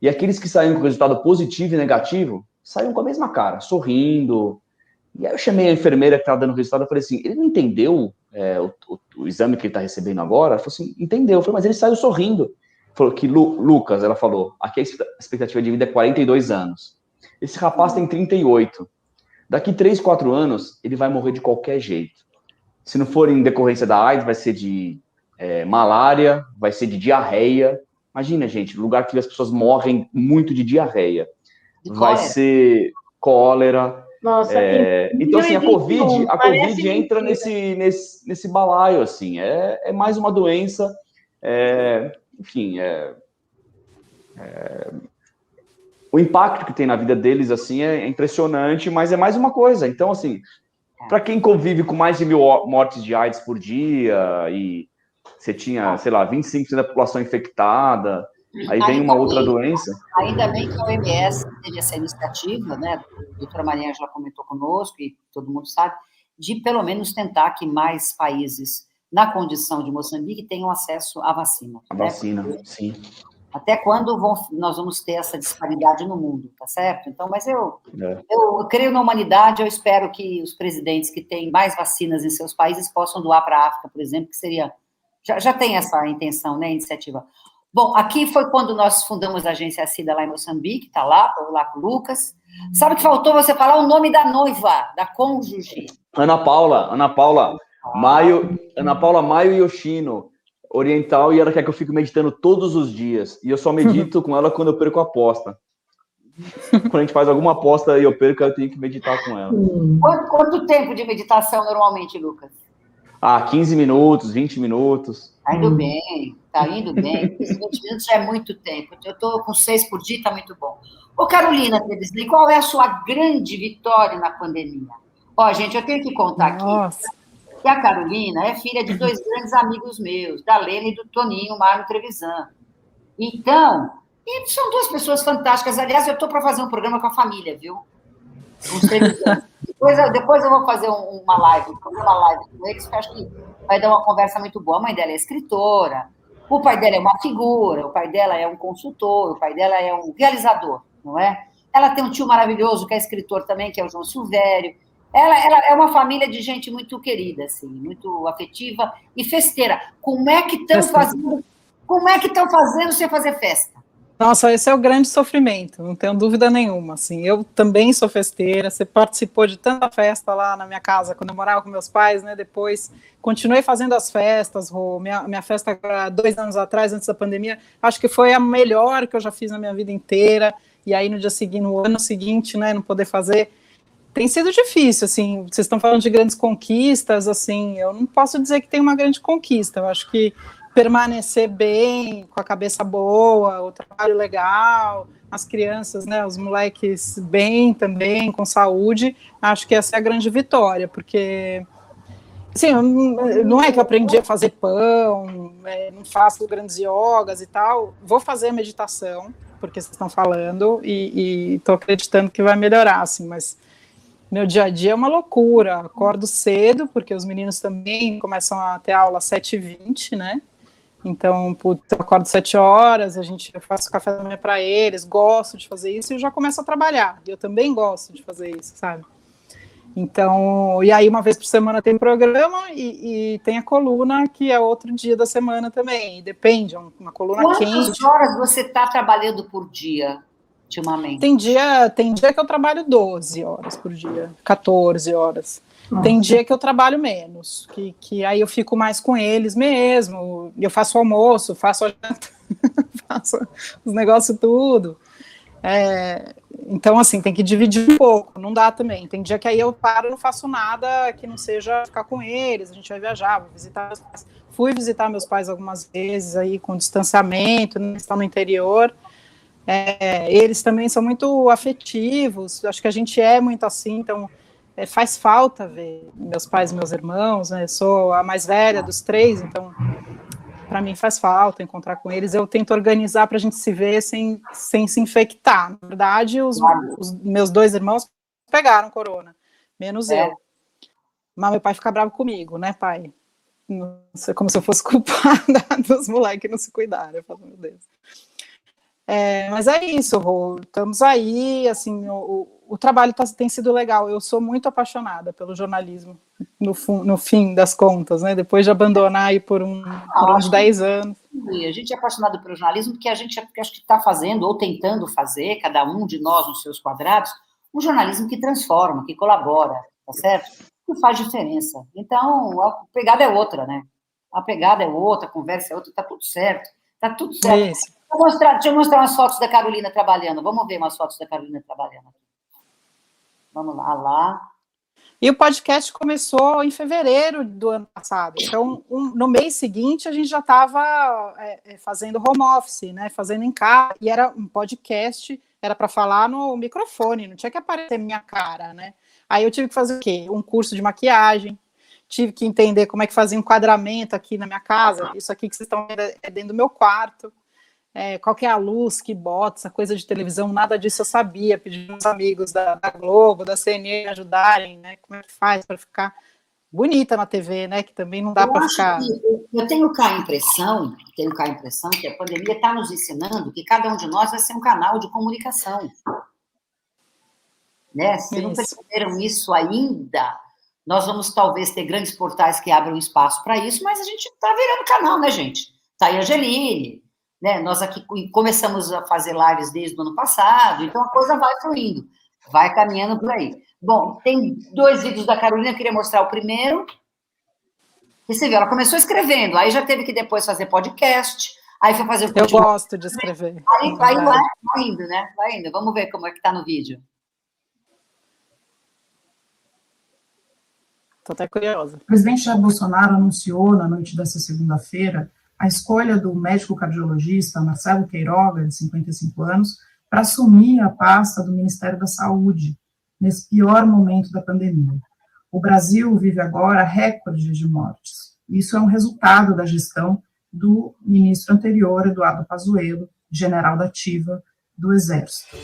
E aqueles que saíram com resultado positivo e negativo, saíram com a mesma cara, sorrindo. E aí eu chamei a enfermeira que estava dando o resultado e falei assim, ele não entendeu é, o, o- o exame que ele está recebendo agora? Ela falou assim, entendeu. Eu falei, mas ele saiu sorrindo. Falou que, Lu- Lucas, ela falou, aqui a expectativa de vida é 42 anos. Esse rapaz tem 38. Daqui 3, 4 anos, ele vai morrer de qualquer jeito. Se não for em decorrência da AIDS, vai ser de é, malária, vai ser de diarreia. Imagina, gente, lugar que as pessoas morrem muito de diarreia. De vai cólera. ser cólera. Nossa, é, então, assim, a 2021, Covid, a COVID entra nesse, nesse, nesse balaio, assim. É, é mais uma doença, é, enfim, é, é, o impacto que tem na vida deles, assim, é impressionante, mas é mais uma coisa. Então, assim, para quem convive com mais de mil mortes de AIDS por dia e você tinha, sei lá, 25% da população infectada, aí vem uma outra doença. Ainda bem que a OMS teve essa iniciativa, né? A doutora Marinha já comentou conosco, e todo mundo sabe, de pelo menos tentar que mais países, na condição de Moçambique, tenham acesso à vacina. A né? vacina, sim. Até quando vão- nós vamos ter essa disparidade no mundo, tá certo? Então, mas eu, É. eu creio na humanidade, eu espero que os presidentes que têm mais vacinas em seus países possam doar para a África, por exemplo, que seria. Já, já tem essa intenção, né, iniciativa. Bom, aqui foi quando nós fundamos a agência CIDA lá em Moçambique, tá lá, tô lá com o Lucas. Sabe que faltou você falar o nome da noiva, da cônjuge? Ana Paula, Ana Paula, Maio, Ana Paula Maio Yoshino, oriental, e ela quer que eu fique meditando todos os dias. E eu só medito [LAUGHS] com ela quando eu perco a aposta. Quando a gente faz alguma aposta e eu perco, eu tenho que meditar com ela. Hum. Quanto, quanto tempo de meditação normalmente, Lucas? Ah, 15 minutos, 20 minutos. Tá indo Hum. bem, tá indo bem. 15, 20 minutos já é muito tempo. Eu tô com seis por dia, tá muito bom. Ô, Carolina qual é a sua grande vitória na pandemia? Ó, gente, eu tenho que contar aqui Nossa. Que a Carolina é filha de dois grandes amigos meus, da Lena e do Toninho Marno Trevisan. Então, e são duas pessoas fantásticas. Aliás, eu estou para fazer um programa com a família, viu? [LAUGHS] Depois, eu, depois eu vou fazer um- uma live, live com eles, que acho que vai dar uma conversa muito boa. A mãe dela é escritora, o pai dela é uma figura, o pai dela é um consultor, o pai dela é um realizador, não é? Ela tem um tio maravilhoso, que é escritor também, que é o João Silvério. Ela, ela, é uma família de gente muito querida, assim, muito afetiva e festeira. Como é que estão fazendo? Como é que estão fazendo sem fazer festa? Nossa, esse é o grande sofrimento, não tenho dúvida nenhuma. Assim, eu também sou festeira. Você participou de tanta festa lá na minha casa quando eu morava com meus pais, né? Depois continuei fazendo as festas. Rô. Minha, minha festa dois anos atrás, antes da pandemia, acho que foi a melhor que eu já fiz na minha vida inteira. E aí no dia seguinte, no ano seguinte, né, não poder fazer, tem sido difícil. Assim, vocês estão falando de grandes conquistas, assim, eu não posso dizer que tem uma grande conquista. Eu acho que permanecer bem, com a cabeça boa, o trabalho legal, as crianças, né, os moleques bem também, com saúde, acho que essa é a grande vitória, porque assim, não é que eu aprendi a fazer pão, é, não faço grandes yogas e tal, vou fazer meditação, porque vocês estão falando, e estou acreditando que vai melhorar, assim, mas meu dia a dia é uma loucura, acordo cedo, porque os meninos também começam a ter aula às 7h20, né, então, putz, eu acordo sete horas, a gente eu faço café da manhã para eles, gosto de fazer isso e já começo a trabalhar. Eu também gosto de fazer isso, sabe? Então, e aí uma vez por semana tem programa e, e tem a coluna que é outro dia da semana também. depende, é uma coluna Quantas quente. Quantas horas você está trabalhando por dia? Ultimamente? Tem dia, tem dia que eu trabalho 12 horas por dia, 14 horas. Nossa. Tem dia que eu trabalho menos, que, que aí eu fico mais com eles mesmo. Eu faço almoço, faço [LAUGHS] faço os negócios tudo. É, então, assim, tem que dividir um pouco, não dá também. Tem dia que aí eu paro e não faço nada que não seja ficar com eles, a gente vai viajar, vou visitar meus pais. Fui visitar meus pais algumas vezes aí com distanciamento, né, estão no interior. É, eles também são muito afetivos, acho que a gente é muito assim, então é, faz falta ver meus pais e meus irmãos, né? Sou a mais velha dos três, então para mim faz falta encontrar com eles. Eu tento organizar para a gente se ver sem, sem se infectar. Na verdade, os, os meus dois irmãos pegaram corona, menos é. eu. Mas meu pai fica bravo comigo, né, pai? Não sei, como se eu fosse [LAUGHS] culpada dos moleques não se cuidarem. Eu falo, meu Deus. É, mas é isso, Rô. Estamos aí, assim, o, o trabalho tá, tem sido legal. Eu sou muito apaixonada pelo jornalismo, no, no fim das contas, né? Depois de abandonar aí por, um, por uns 10 anos. A gente é apaixonado pelo jornalismo porque a gente acho que está fazendo, ou tentando fazer, cada um de nós nos seus quadrados, um jornalismo que transforma, que colabora, tá certo? Que faz diferença. Então, a pegada é outra, né? A pegada é outra, a conversa é outra, tá tudo certo. Tá tudo certo. Isso. Vou mostrar, deixa eu mostrar umas fotos da Carolina trabalhando. Vamos ver umas fotos da Carolina trabalhando. Vamos lá, lá. E o podcast começou em fevereiro do ano passado. Então, um, no mês seguinte, a gente já estava é, é, fazendo home office, né? Fazendo em casa. E era um podcast, era para falar no microfone, não tinha que aparecer minha cara, né? Aí eu tive que fazer o quê? Um curso de maquiagem. Tive que entender como é que fazia um enquadramento aqui na minha casa. Isso aqui que vocês estão vendo é dentro do meu quarto é, qual é a luz que bota, essa coisa de televisão, nada disso eu sabia, pedi uns amigos da, da, Globo, da CNN ajudarem, né, como é que faz para ficar bonita na TV, né, que também não dá para ficar... eu tenho cá a impressão, tenho cá a impressão que a pandemia está nos ensinando que cada um de nós vai ser um canal de comunicação. Né? Se isso. não perceberam isso ainda, nós vamos talvez ter grandes portais que abram espaço para isso, mas a gente está virando canal, né, gente? Tá aí a Angeline, né? Nós aqui começamos a fazer lives desde o ano passado, então a coisa vai fluindo, vai caminhando por aí. Bom, tem dois vídeos da Carolina, eu queria mostrar o primeiro. E você viu, ela começou escrevendo, aí já teve que depois fazer podcast, aí foi fazer o Eu gosto de escrever. Aí vai, vai, vai indo, né? Vai indo. Vamos ver como é que tá no vídeo. Estou até curiosa. O presidente Jair Bolsonaro anunciou na noite dessa segunda-feira a escolha do médico cardiologista Marcelo Queiroga, de 55 anos, para assumir a pasta do Ministério da Saúde, nesse pior momento da pandemia. O Brasil vive agora recorde de mortes. Isso é um resultado da gestão do ministro anterior, Eduardo Pazuello, general da ativa do Exército.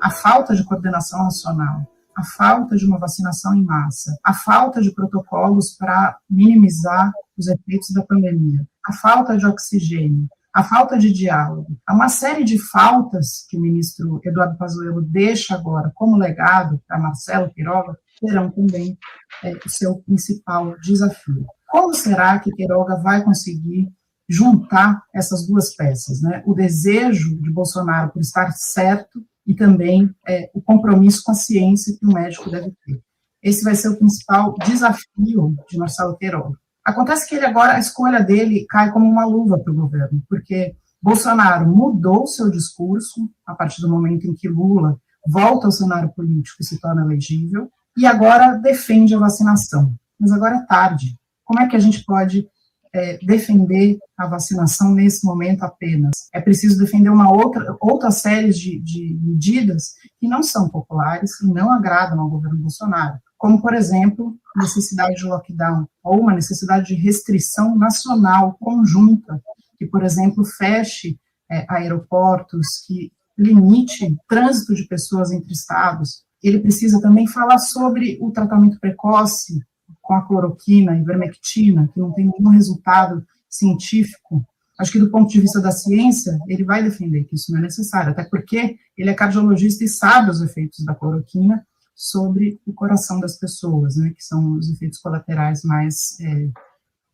A falta de coordenação nacional a falta de uma vacinação em massa, a falta de protocolos para minimizar os efeitos da pandemia, a falta de oxigênio, a falta de diálogo, há uma série de faltas que o ministro Eduardo Pazuello deixa agora como legado para Marcelo Queiroga, serão também é, o seu principal desafio. Como será que Queiroga vai conseguir juntar essas duas peças, né? O desejo de Bolsonaro por estar certo e também é, o compromisso com a ciência que o médico deve ter. Esse vai ser o principal desafio de Marcelo Queiroga. Acontece que ele agora, a escolha dele cai como uma luva para o governo, porque Bolsonaro mudou seu discurso a partir do momento em que Lula volta ao cenário político e se torna elegível, e agora defende a vacinação. Mas agora é tarde. Como é que a gente pode é, defender a vacinação nesse momento apenas? É preciso defender uma outra, outra série de, de medidas que não são populares e não agradam ao governo Bolsonaro como, por exemplo, necessidade de lockdown, ou uma necessidade de restrição nacional conjunta, que, por exemplo, feche é, aeroportos, que limite trânsito de pessoas entre estados. Ele precisa também falar sobre o tratamento precoce com a cloroquina e vermectina, que não tem nenhum resultado científico. Acho que do ponto de vista da ciência, ele vai defender que isso não é necessário, até porque ele é cardiologista e sabe os efeitos da cloroquina, sobre o coração das pessoas, né, que são os efeitos colaterais mais é,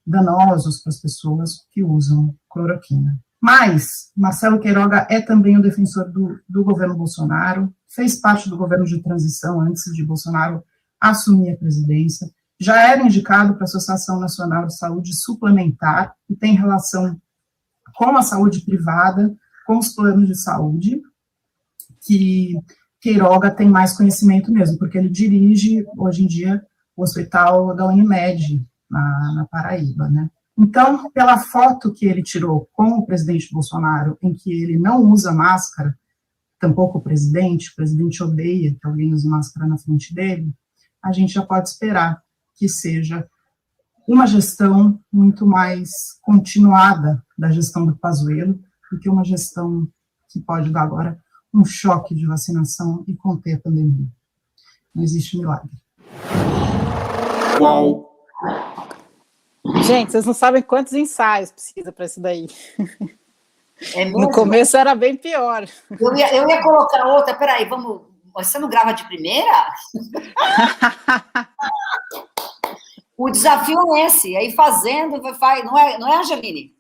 danosos para as pessoas que usam cloroquina. Mas Marcelo Queiroga é também o defensor do, do governo Bolsonaro, fez parte do governo de transição antes de Bolsonaro assumir a presidência, já era indicado para a Associação Nacional de Saúde Suplementar, que tem relação com a saúde privada, com os planos de saúde, que Queiroga tem mais conhecimento mesmo, porque ele dirige, hoje em dia, o hospital da Unimed, na, na Paraíba, né? Então, pela foto que ele tirou com o presidente Bolsonaro, em que ele não usa máscara, tampouco o presidente, o presidente odeia que alguém use máscara na frente dele, a gente já pode esperar que seja uma gestão muito mais continuada da gestão do Pazuello do que uma gestão que pode dar agora um choque de vacinação e conter a pandemia. Não existe milagre. Qual? Gente, vocês não sabem quantos ensaios precisa para isso daí. É [LAUGHS] no começo era bem pior. Eu ia, eu ia colocar outra, peraí, vamos. Você não grava de primeira? [LAUGHS] o desafio é esse, aí fazendo, vai, não é, não é, Angeline?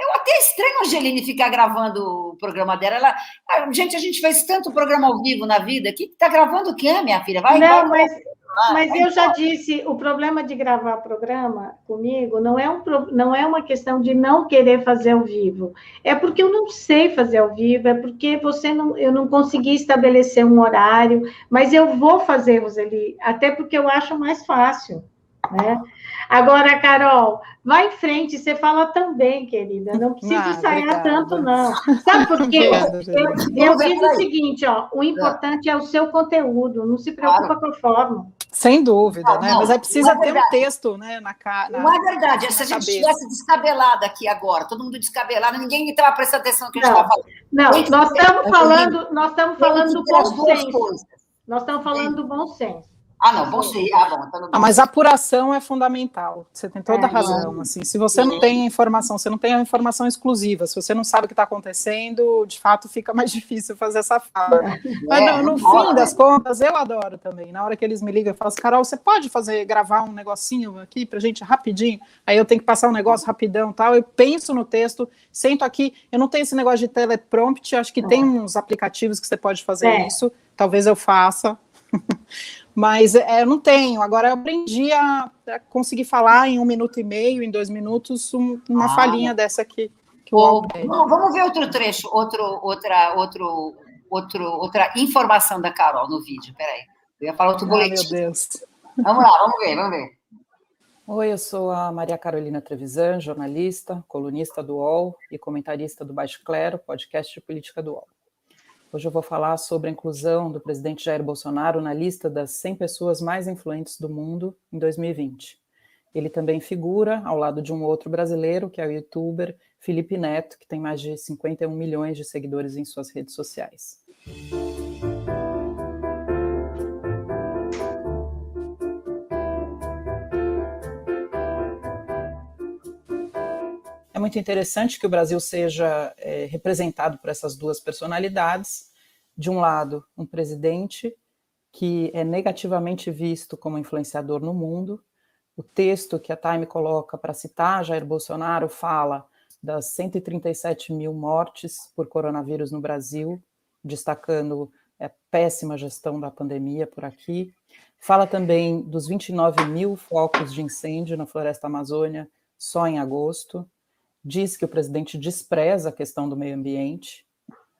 Eu até estranho a Angeline ficar gravando o programa dela. Ela, ah, gente, a gente fez tanto programa ao vivo na vida. Que tá gravando o quê, minha filha? Vai, não, vai, mas, vai, mas vai, eu já disse, o problema de gravar programa comigo não é, um, não é uma questão de não querer fazer ao vivo. É porque eu não sei fazer ao vivo, é porque você não, eu não consegui estabelecer um horário, mas eu vou fazer, Roseli, até porque eu acho mais fácil, né? Agora, Carol, vai em frente, você fala também, querida. Não precisa ah, ensaiar tanto, não. Sabe por quê? eu, eu digo o seguinte, ó, o importante é o seu conteúdo, não se preocupa claro. com a forma. Sem dúvida, não, né? Não, Mas aí precisa é ter um texto, né, na cara. Não é verdade. Se a gente estivesse descabelado aqui agora, todo mundo descabelado, ninguém estava prestando atenção no que a gente estava falando. Não, nós estamos falando, nós estamos falando do bom senso. Nós estamos falando do bom senso. Ah, não, bom sim. Ah, bom, tá ah, mas a apuração é fundamental. Você tem toda é, a razão. Assim, se você não tem a informação, você não tem a informação exclusiva, se você não sabe o que está acontecendo, de fato fica mais [LAUGHS] difícil fazer essa fala. É, mas no, no fim das contas, eu adoro também. Na hora que eles me ligam, eu falo assim, Carol, você pode fazer, gravar um negocinho aqui pra gente rapidinho? Aí eu tenho que passar um negócio rapidão tal. Eu penso no texto, sento aqui. Eu não tenho esse negócio de teleprompt, acho que tem uns aplicativos que você pode fazer é. isso. Talvez eu faça. [LAUGHS] Mas é, eu não tenho. Agora eu aprendi a, a, conseguir falar em um minuto e meio, em dois minutos, um, uma ah, falinha dessa aqui. Que Bom, vamos ver outro trecho, outro, outra, outro, outro, outra informação da Carol no vídeo. Peraí. Eu ia falar outro ah, boletim. Meu Deus. Vamos lá, vamos ver, vamos ver. Oi, eu sou a Maria Carolina Trevisan, jornalista, colunista do UOL e comentarista do Baixo Clero, podcast de política do UOL. Hoje eu vou falar sobre a inclusão do presidente Jair Bolsonaro na lista das 100 pessoas mais influentes do mundo em 2020. Ele também figura ao lado de um outro brasileiro, que é o youtuber Felipe Neto, que tem mais de 51 milhões de seguidores em suas redes sociais. Muito interessante que o Brasil seja é, representado por essas duas personalidades. De um lado, um presidente que é negativamente visto como influenciador no mundo. O texto que a Time coloca para citar Jair Bolsonaro fala das 137 mil mortes por coronavírus no Brasil, destacando a péssima gestão da pandemia por aqui. Fala também dos 29 mil focos de incêndio na floresta amazônia só em agosto. Diz que o presidente despreza a questão do meio ambiente.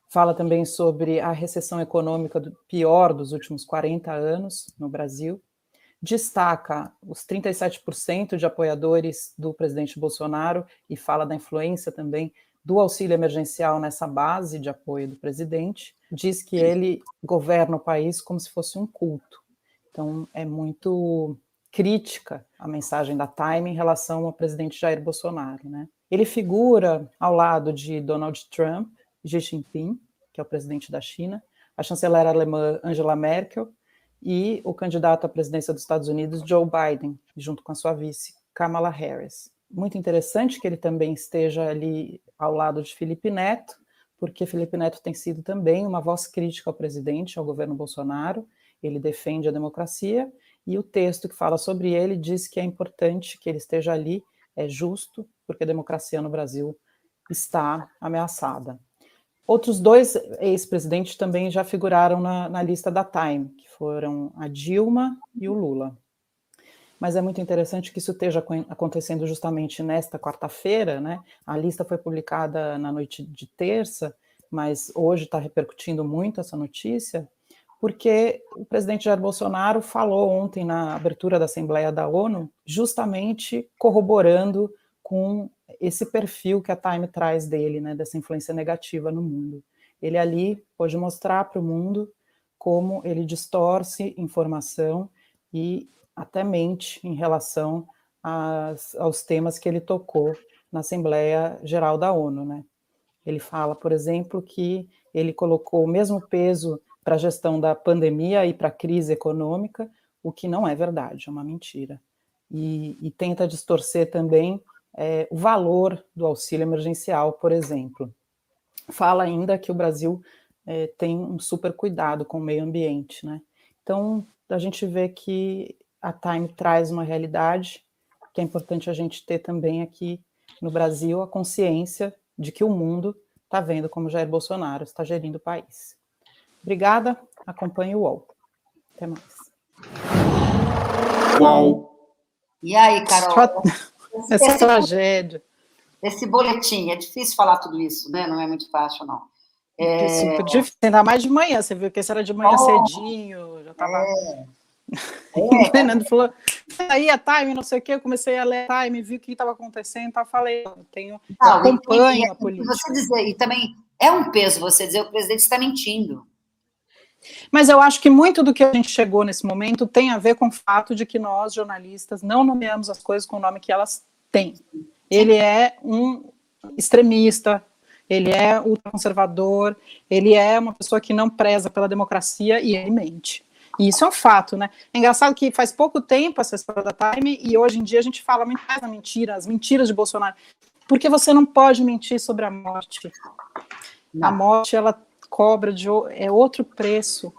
Fala também sobre a recessão econômica do, pior dos últimos 40 anos no Brasil. Destaca os 37% de apoiadores do presidente Bolsonaro e fala da influência também do auxílio emergencial nessa base de apoio do presidente. Diz que ele governa o país como se fosse um culto. Então, é muito crítica a mensagem da Time em relação ao presidente Jair Bolsonaro. Né? Ele figura ao lado de Donald Trump, Xi Jinping, que é o presidente da China, a chanceler alemã Angela Merkel e o candidato à presidência dos Estados Unidos, Joe Biden, junto com a sua vice, Kamala Harris. Muito interessante que ele também esteja ali ao lado de Felipe Neto, porque Felipe Neto tem sido também uma voz crítica ao presidente, ao governo Bolsonaro, ele defende a democracia, e o texto que fala sobre ele diz que é importante que ele esteja ali, é justo, porque a democracia no Brasil está ameaçada. Outros dois ex-presidentes também já figuraram na, na, lista da Time, que foram a Dilma e o Lula. Mas é muito interessante que isso esteja acontecendo justamente nesta quarta-feira, né? A lista foi publicada na noite de terça, mas hoje está repercutindo muito essa notícia, porque o presidente Jair Bolsonaro falou ontem na abertura da Assembleia da ONU, justamente corroborando com esse perfil que a Time traz dele, né, dessa influência negativa no mundo. Ele ali pode mostrar para o mundo como ele distorce informação e até mente em relação às, aos temas que ele tocou na Assembleia Geral da ONU, né? Ele fala, por exemplo, que ele colocou o mesmo peso para a gestão da pandemia e para a crise econômica, o que não é verdade, é uma mentira. E, e tenta distorcer também é, o valor do auxílio emergencial, por exemplo. Fala ainda que o Brasil é, tem um super cuidado com o meio ambiente, né? Então, a gente vê que a Time traz uma realidade que é importante a gente ter também aqui no Brasil a consciência de que o mundo está vendo como Jair Bolsonaro está gerindo o país. Obrigada, acompanhe o UOL. Até mais. UOL. E aí, Carol? [LAUGHS] Essa esse, tragédia. Esse boletim, é difícil falar tudo isso, né? Não é muito fácil, não. É, é super difícil, ainda mais de manhã. Você viu que esse era de manhã oh, cedinho, já estava. É. É. [LAUGHS] O Fernando falou, aí a Time, não sei o quê, eu comecei a ler a Time, vi o que estava acontecendo, eu falei, eu tenho, não, acompanho e, a política. Você dizer, e também é um peso você dizer o presidente está mentindo. Mas eu acho que muito do que a gente chegou nesse momento tem a ver com o fato de que nós, jornalistas, não nomeamos as coisas com o nome que elas têm. Ele é um extremista, ele é ultraconservador, ele é uma pessoa que não preza pela democracia e ele mente. E isso é um fato, né? É engraçado que faz pouco tempo essa história da Time e hoje em dia a gente fala muito mais da mentira, as mentiras de Bolsonaro. Porque você não pode mentir sobre a morte. Não. A morte, ela cobra de é outro preço.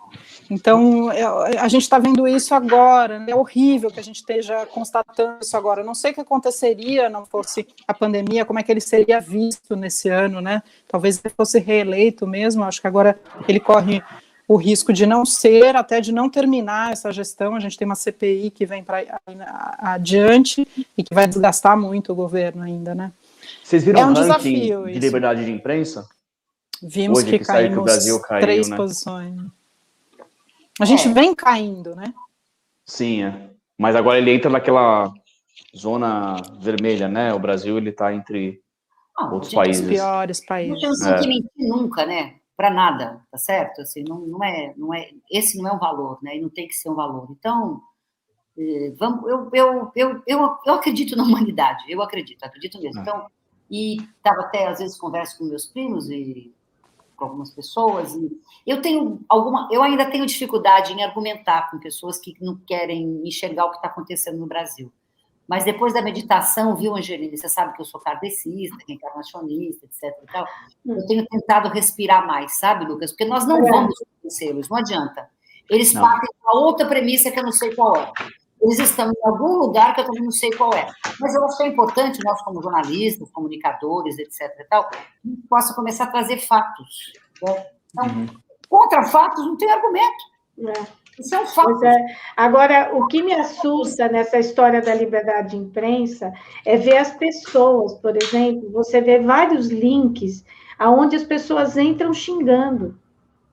Então, é, a gente está vendo isso agora, né? é horrível que a gente esteja constatando isso agora. Eu não sei o que aconteceria não fosse a pandemia, como é que ele seria visto nesse ano, né? Talvez ele fosse reeleito mesmo, acho que agora ele corre o risco de não ser, até de não terminar essa gestão. A gente tem uma CPI que vem para adiante e que vai desgastar muito o governo ainda, né? Vocês viram é um o ranking de isso. liberdade de imprensa? Vimos Hoje que, que caímos que o Brasil caiu, três né? posições. A gente é. vem caindo, né? Sim, é. Mas agora ele entra naquela zona vermelha, né? O Brasil ele está entre ah, outros países. Os piores países. Não tem é. que mentir nunca, né? Para nada, tá certo? Assim, não, não é, não é. Esse não é um valor, né? E não tem que ser um valor. Então, eh, vamos. Eu, eu, eu, eu, eu acredito na humanidade. Eu acredito, acredito mesmo. É. Então, e estava até às vezes converso com meus primos e com algumas pessoas. E eu tenho alguma, eu ainda tenho dificuldade em argumentar com pessoas que não querem enxergar o que está acontecendo no Brasil. mas depois da meditação, viu, Angelina? Você sabe que eu sou kardecista, encarnacionista, etc. E tal. Eu tenho tentado respirar mais, sabe, Lucas? Porque nós não é. vamos convencê-los, não adianta. Eles não. partem com a outra premissa que eu não sei qual é. Eles estão em algum lugar que eu também não sei qual é. Mas eu acho que é importante, nós, como jornalistas, comunicadores, etc. E tal, que possa começar a trazer fatos. Né? Então, uhum. contra fatos não tem argumento. É. Isso é um fato. É. Agora, o que me assusta nessa história da liberdade de imprensa é ver as pessoas, por exemplo, você vê vários links aonde as pessoas entram xingando.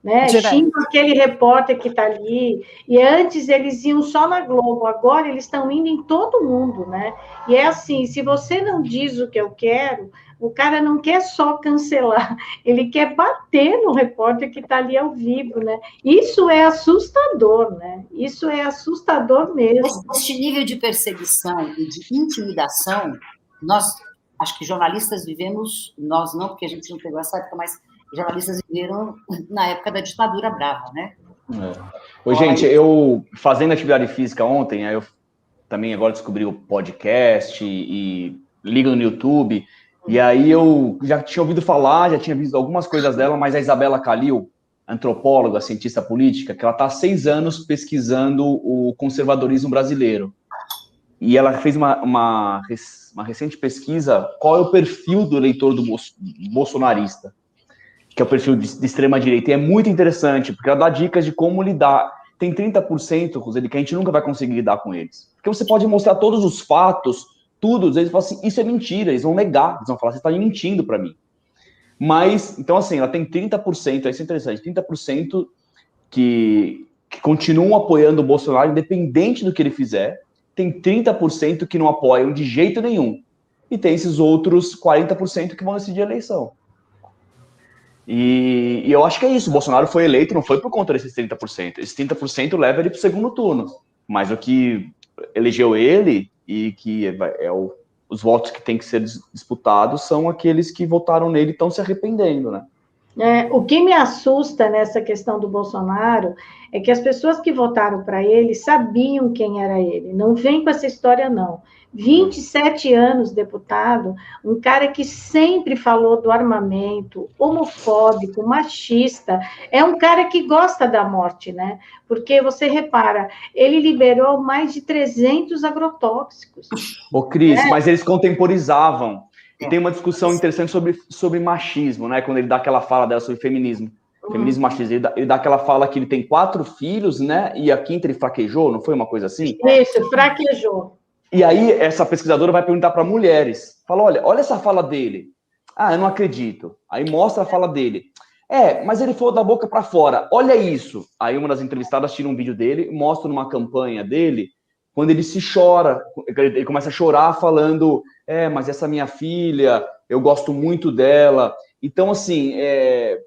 Né? Xingam aquele repórter que está ali, e antes eles iam só na Globo, agora eles estão indo em todo mundo, né? E é assim, se você não diz o que eu quero, o cara não quer só cancelar, [LAUGHS] ele quer bater no repórter que está ali ao vivo, né? Isso é assustador, né? Isso é assustador mesmo. Este nível de perseguição e de intimidação, nós, acho que jornalistas vivemos, nós não, porque a gente não pegou essa época, mas jornalistas viveram na época da ditadura brava, né? É. Oi, gente, eu fazendo atividade física ontem, aí eu também agora descobri o podcast e, e ligo no YouTube. E aí eu já tinha ouvido falar, já tinha visto algumas coisas dela, mas a Isabela Calil, antropóloga, cientista política, que ela está há seis anos pesquisando o conservadorismo brasileiro. E ela fez uma, uma, uma recente pesquisa, qual é o perfil do eleitor do bolsonarista, que é o perfil de, de extrema-direita. E é muito interessante, porque ela dá dicas de como lidar. Tem 30%, Roseli, que a gente nunca vai conseguir lidar com eles. Porque você pode mostrar todos os fatos, tudo, eles falam assim, isso é mentira, eles vão negar, eles vão falar, você está mentindo para mim. Mas, então assim, ela tem 30%, isso é interessante, 30% que, que continuam apoiando o Bolsonaro, independente do que ele fizer, tem 30% que não apoiam de jeito nenhum. E tem esses outros 40% que vão decidir a eleição. E, e, eu acho que é isso. O Bolsonaro foi eleito, não foi por conta desses 30%. Esses 30% leva ele para o segundo turno. Mas o que elegeu ele e que é o, os votos que têm que ser disputados são aqueles que votaram nele e estão se arrependendo, né? É, o que me assusta nessa questão do Bolsonaro é que as pessoas que votaram para ele sabiam quem era ele. Não vem com essa história, não. 27 anos deputado, um cara que sempre falou do armamento, homofóbico, machista, é um cara que gosta da morte, né? Porque você repara, ele liberou mais de 300 agrotóxicos. Ô, Cris, é. mas eles contemporizavam. E tem uma discussão interessante sobre, sobre machismo, né? Quando ele dá aquela fala dela sobre feminismo. Uhum. Feminismo machista. Ele dá, ele dá aquela fala que ele tem quatro filhos, né? E a quinta ele fraquejou, não foi uma coisa assim? Isso, fraquejou. E aí, essa pesquisadora vai perguntar para mulheres: fala, olha, olha essa fala dele. Ah, eu não acredito. Aí mostra a fala dele. É, mas ele falou da boca para fora. Olha isso. Aí uma das entrevistadas tira um vídeo dele, mostra numa campanha dele, quando ele se chora, ele começa a chorar falando: é, mas essa minha filha, eu gosto muito dela. Então, assim, é,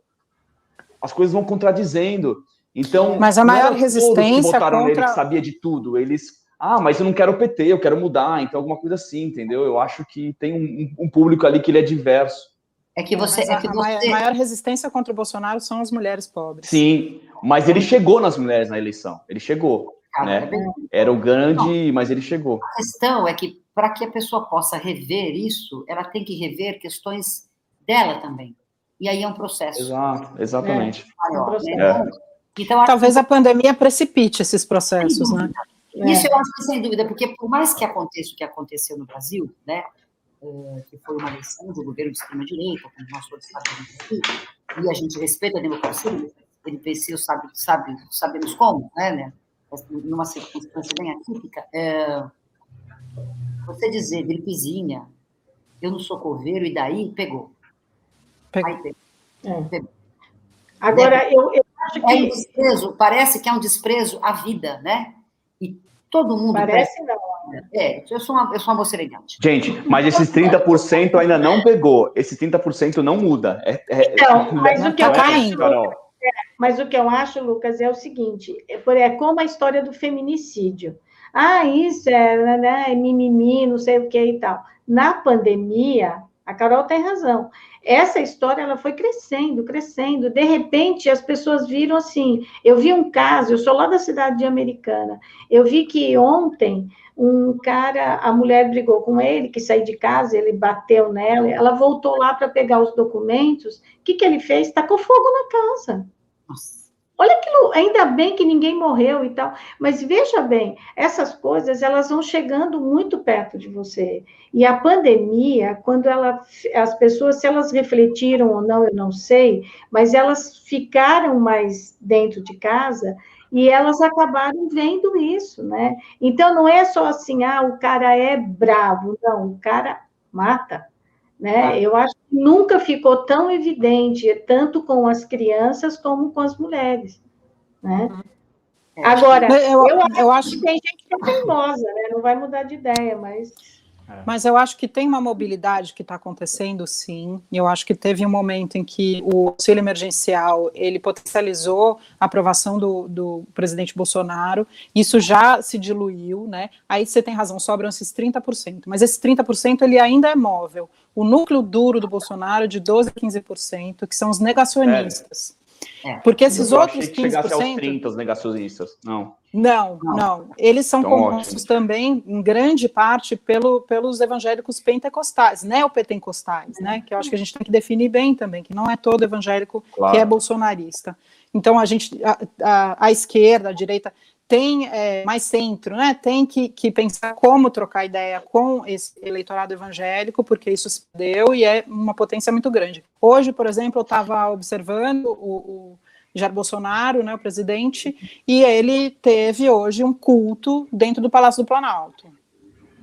as coisas vão contradizendo. Então, mas a maior resistência que votaram contra... nele que sabia de tudo, eles ah, mas eu não quero o PT, eu quero mudar, então alguma coisa assim, entendeu? Eu acho que tem um, um público ali que ele é diverso. É que você. É que a, você... a maior resistência contra o Bolsonaro são as mulheres pobres. Sim, mas ele chegou nas mulheres na eleição. Ele chegou. Ah, né? É Era o grande, não. mas ele chegou. A questão é que, para que a pessoa possa rever isso, ela tem que rever questões dela também. E aí é um processo. Exato, exatamente. É, é um processo. É. Então, Talvez a pandemia precipite esses processos, né? É. Isso eu acho que sem dúvida, porque por mais que aconteça o que aconteceu no Brasil, né, eh, que foi uma eleição um governo de extrema-direita, como nós todos sabemos aqui, e a gente respeita a democracia, ele venceu, sabe, sabe, sabemos como, né, né, numa circunstância bem atípica, é, você dizer gripezinha, eu não sou coveiro, e daí pegou. Pegou. Aí, pegou. É. pegou. Agora, né? eu, eu acho que... É um desprezo, parece que é um desprezo à vida, né? E todo mundo. Parece não. É, eu sou uma, eu sou uma moça elegante. Gente, mas esses 30% ainda não pegou. Esse 30% não muda. É, é, então, mas o que eu acho. É, mas o que eu acho, Lucas, é o seguinte: é, é como a história do feminicídio. Ah, isso é, né, é mimimi, não sei o que e tal. Na pandemia, A Carol tem razão. Essa história ela foi crescendo, crescendo. De repente, as pessoas viram assim. Eu vi um caso, eu sou lá da cidade de Americana. Eu vi que ontem um cara, a mulher brigou com ele, que saiu de casa, ele bateu nela, ela voltou lá para pegar os documentos. O que, que ele fez? Tacou fogo na casa. Nossa. Ainda bem que ninguém morreu e tal, mas veja bem, essas coisas elas vão chegando muito perto de você. E a pandemia, quando ela, as pessoas, se elas refletiram ou não, eu não sei, mas elas ficaram mais dentro de casa e elas acabaram vendo isso, né? Então não é só assim, ah, o cara é bravo, não, o cara mata. Né? Ah. Eu acho que nunca ficou tão evidente, tanto com as crianças como com as mulheres. Né? Uhum. Agora, eu, eu, eu, acho que tem gente que é teimosa, né? não vai mudar de ideia, mas é. Mas eu acho que tem uma mobilidade que está acontecendo, sim. Eu acho que teve um momento em que o auxílio emergencial ele potencializou a aprovação do, do presidente Bolsonaro. Isso já se diluiu, né? Aí você tem razão, sobram esses 30%. Mas esse 30% ele ainda é móvel. O núcleo duro do Bolsonaro é de 12% a 15%, que são os negacionistas. É. É. Porque esses eu outros 15%. Chegasse aos 30, os negacionistas. Não. Não, não. não. Eles são então, compostos também, em grande parte, pelo, pelos evangélicos pentecostais, neopentecostais, né? Que eu acho que a gente tem que definir bem também, que não é todo evangélico claro. que é bolsonarista. Então, a gente, a, a, a esquerda, a direita, tem é, mais centro, né? Tem que, que, pensar como trocar ideia com esse eleitorado evangélico, porque isso se deu e é uma potência muito grande. Hoje, por exemplo, eu estava observando o, o Jair Bolsonaro, né, o presidente, e ele teve hoje um culto dentro do Palácio do Planalto.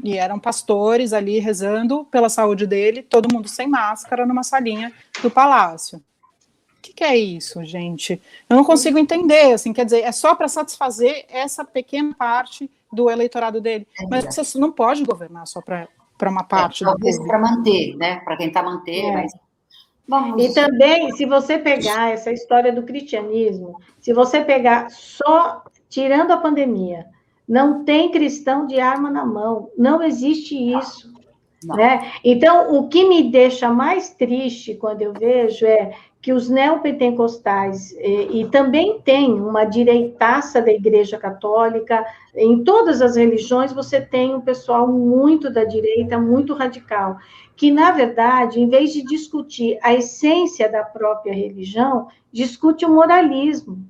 E eram pastores ali rezando pela saúde dele, todo mundo sem máscara, numa salinha do palácio que, que é isso, gente? Eu não consigo entender, assim, quer dizer, é só para satisfazer essa pequena parte do eleitorado dele. É mas você não pode governar só para uma é, parte é, talvez para manter, né? Para tentar manter, é. mas Vamos. E também, se você pegar essa história do cristianismo, se você pegar só tirando a pandemia, não tem cristão de arma na mão, não existe isso. Não. Né? Então, o que me deixa mais triste quando eu vejo é que os neopentecostais, e, e, também tem uma direitaça da Igreja Católica, em todas as religiões você tem um pessoal muito da direita, muito radical, que, na verdade, em vez de discutir a essência da própria religião, discute o moralismo.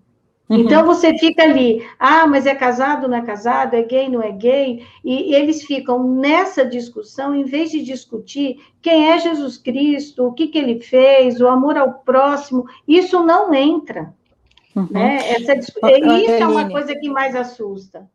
Uhum. Então você fica ali, ah, mas é casado, não é casado, é gay, não é gay, e, e, eles ficam nessa discussão, em vez de discutir quem é Jesus Cristo, o que, que ele fez, o amor ao próximo, isso não entra. Uhum. Né? Essa, isso é uma coisa que mais assusta.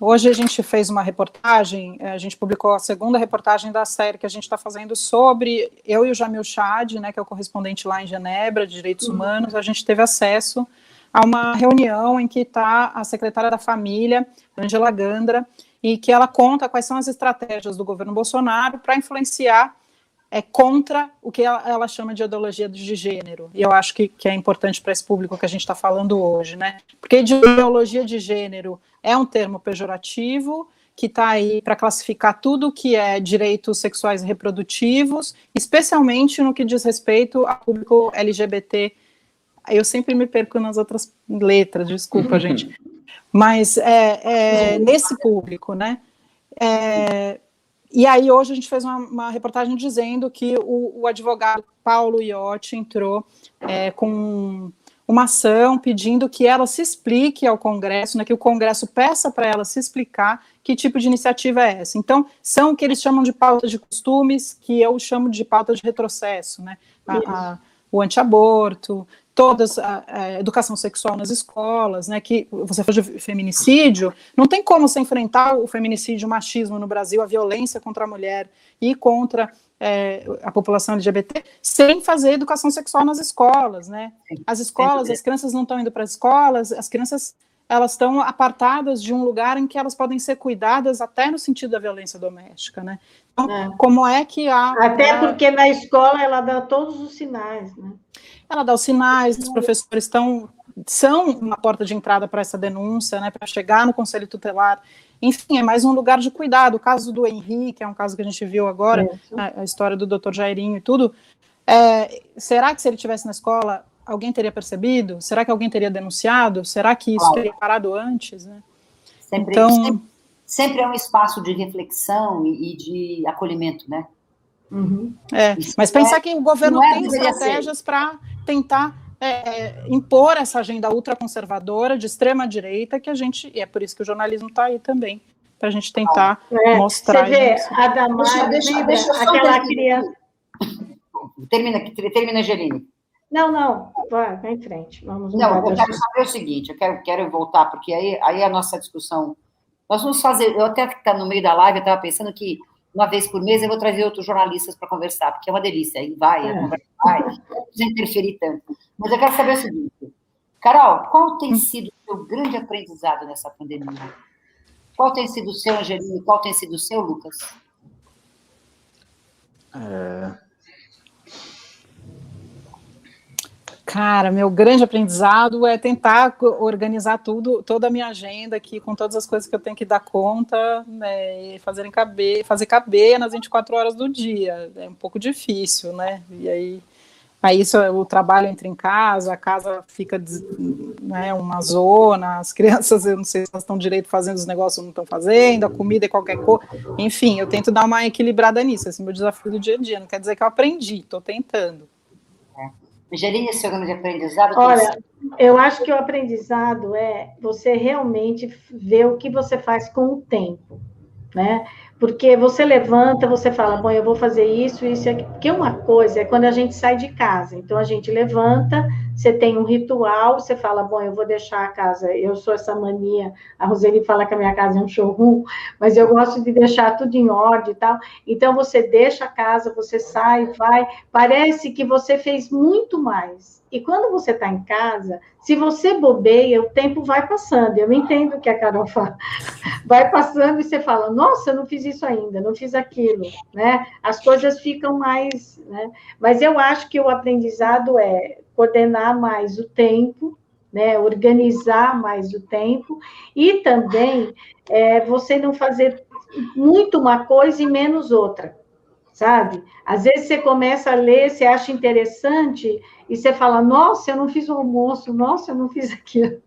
Hoje a gente fez uma reportagem, a gente publicou a segunda reportagem da série que a gente está fazendo sobre eu e o Jamil Chad, né, que é o correspondente lá em Genebra de Direitos uhum. Humanos, a gente teve acesso a uma reunião em que está a secretária da Família, Angela Gandra, e que ela conta quais são as estratégias do governo Bolsonaro para influenciar é, contra o que ela, ela, chama de ideologia de gênero. E eu acho que, que é importante para esse público que a gente está falando hoje, né? Porque ideologia de gênero é um termo pejorativo que está aí para classificar tudo que é direitos sexuais e reprodutivos, especialmente no que diz respeito ao público LGBT eu sempre me perco nas outras letras, desculpa, uhum. gente. Mas é, é, nesse público, né? É, e aí hoje a gente fez uma, uma reportagem dizendo que o, o advogado Paulo Iotti entrou é, com uma ação pedindo que ela se explique ao Congresso, né, que o Congresso peça para ela se explicar que tipo de iniciativa é essa. Então, são o que eles chamam de pauta de costumes, que eu chamo de pauta de retrocesso, né? A, a, o antiaborto, todas a, a, educação sexual nas escolas, né, que você fala de feminicídio, não tem como você enfrentar o feminicídio, o machismo no Brasil, a violência contra a mulher e contra é, a população LGBT, sem fazer educação sexual nas escolas, né? As escolas, as crianças não estão indo para as escolas, as crianças elas estão apartadas de um lugar em que elas podem ser cuidadas até no sentido da violência doméstica, né? Então, é. como é que a até porque na escola ela dá todos os sinais, né? Ela dá os sinais, os professores estão são uma porta de entrada para essa denúncia, né, para chegar no conselho tutelar. Enfim, é mais um lugar de cuidado. O caso do Henrique, é um caso que a gente viu agora, a, a, história do doutor Jairinho e tudo. É, será que se ele tivesse na escola, alguém teria percebido? Será que alguém teria denunciado? Será que isso teria parado antes? Né? Sempre, então, sempre, sempre, é um espaço de reflexão e, e de acolhimento, né? Uhum. É, mas pensar é, que o governo é tem estratégias para tentar é, é, impor essa agenda ultraconservadora de extrema direita que a gente e é por isso que o jornalismo está aí também para a gente tentar é, mostrar. Você vê, a Damar, deixa, deixa, aquela criança. Termina, termina, Angeline. Não, não, vai, vai em frente. Vamos não, eu quero saber o seguinte, eu quero, quero voltar, porque aí, aí a nossa discussão. Nós vamos fazer, eu até está no meio da live, eu estava pensando que uma vez por mês eu vou trazer outros jornalistas para conversar, porque é uma delícia, aí vai, é. vai, não precisa interferir tanto. Mas eu quero saber o seguinte, Carol, qual tem sido o seu grande aprendizado nessa pandemia? Qual tem sido o seu, Angelino, qual tem sido o seu, Lucas? É... Cara, meu grande aprendizado é tentar organizar tudo, toda a minha agenda aqui, com todas as coisas que eu tenho que dar conta, né, e fazerem caber, fazer caber nas 24 horas do dia. É um pouco difícil, né? E aí, aí isso, o trabalho entra em casa, a casa fica né, uma zona, as crianças, eu não sei se elas estão direito fazendo os negócios ou não estão fazendo, a comida é qualquer coisa. Enfim, eu tento dar uma equilibrada nisso, esse é o meu desafio do dia a dia. Não quer dizer que eu aprendi, estou tentando. Angelina, seu grande aprendizado? Olha, eu acho que o aprendizado é você realmente ver o que você faz com o tempo, né? Porque você levanta, você fala, bom, eu vou fazer isso, isso e aquilo. Porque uma coisa é quando a gente sai de casa. Então, a gente levanta, você tem um ritual, você fala, bom, eu vou deixar a casa, eu sou essa mania, a Roseli fala que a minha casa é um showroom, mas eu gosto de deixar tudo em ordem e tal. Então, você deixa a casa, você sai, vai, parece que você fez muito mais. E quando você está em casa, se você bobeia, o tempo vai passando. Eu entendo o que a Carol fala. Vai passando e você fala, nossa, eu não fiz isso ainda, não fiz aquilo, né? As coisas ficam mais, né? Mas eu acho que o aprendizado é coordenar mais o tempo, né, organizar mais o tempo e também é, você não fazer muito uma coisa e menos outra, sabe? Às vezes você começa a ler, você acha interessante e você fala, nossa, eu não fiz o almoço, nossa, eu não fiz [LAUGHS] aquilo.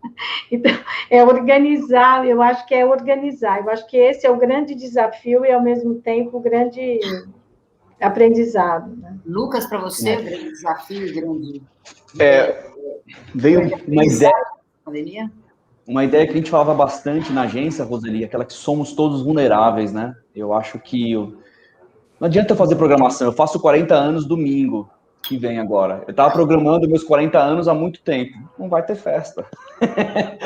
Então, é organizar, eu acho que é organizar, eu acho que esse é o grande desafio e, ao mesmo tempo, o grande aprendizado. Né? Lucas, para você, é. grande desafio, grande é, veio uma ideia. Uma ideia que a gente falava bastante na agência, Roseli, aquela que somos todos vulneráveis, né? Eu acho que eu... não adianta eu fazer programação, eu faço 40 anos domingo que vem agora. Eu estava programando meus 40 anos há muito tempo. Não vai ter festa.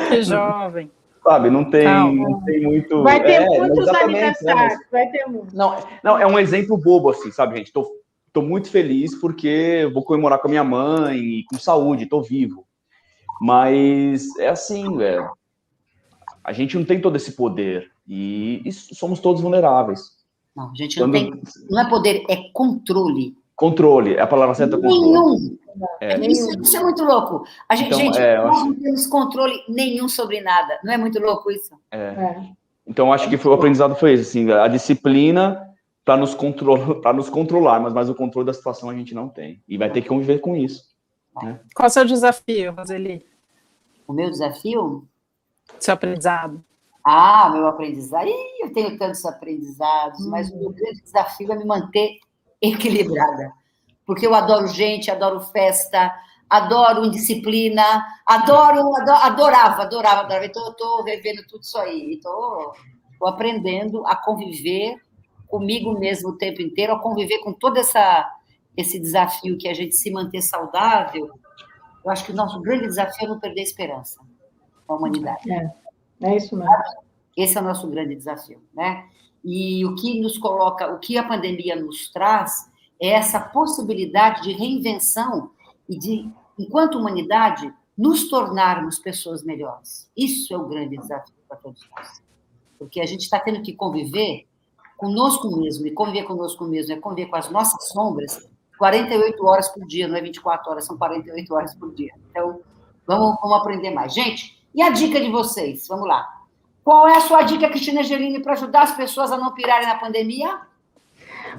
Que [LAUGHS] jovem. Sabe, não tem, não tem muito. Vai ter é, muitos né, aniversários, né? vai ter muito. Não, não, é um exemplo bobo, assim, sabe, gente? Estou estou muito feliz porque vou comemorar com a minha mãe com saúde, estou vivo. Mas é assim, velho. A gente não tem todo esse poder e, e somos todos vulneráveis. Não, a gente não tem. Não é poder, é controle. Controle, é a palavra certa. Nenhum. É. Isso, isso, é muito louco. A gente, então, gente é, nós acho... não temos controle nenhum sobre nada. Não é muito louco isso? É. é. Então, acho que foi, o aprendizado foi esse, assim, a disciplina para nos, contro nos controlar, mas, mas o controle da situação a gente não tem. E vai ter que conviver com isso. Né? Qual é o seu desafio, Roseli? O meu desafio? Seu aprendizado. Ah, meu aprendizado. Ih, eu tenho tantos aprendizados, hum. mas o meu grande desafio é me manter equilibrada. Porque eu adoro gente, adoro festa, adoro indisciplina, adoro, adoro adorava, adorava, adorava. Então, eu estou revendo tudo isso aí. Estou aprendendo a conviver comigo mesmo o tempo inteiro, a conviver com todo essa, esse desafio que é a gente se manter saudável, eu acho que o nosso grande desafio é não perder a esperança com a humanidade. É, é isso mesmo. Esse é o nosso grande desafio, né? E o que nos coloca, o que a pandemia nos traz é essa possibilidade de reinvenção e de, enquanto humanidade, nos tornarmos pessoas melhores. Isso é o grande desafio para todos nós. Porque a gente está tendo que conviver conosco mesmo, e conviver conosco mesmo é conviver com as nossas sombras 48 horas por dia, não é 24 horas, são 48 horas por dia. Então, Vamos, vamos aprender mais. Gente, e a dica de vocês? Vamos lá. Qual é a sua dica, Cristina Angelini, para ajudar as pessoas a não pirarem na pandemia?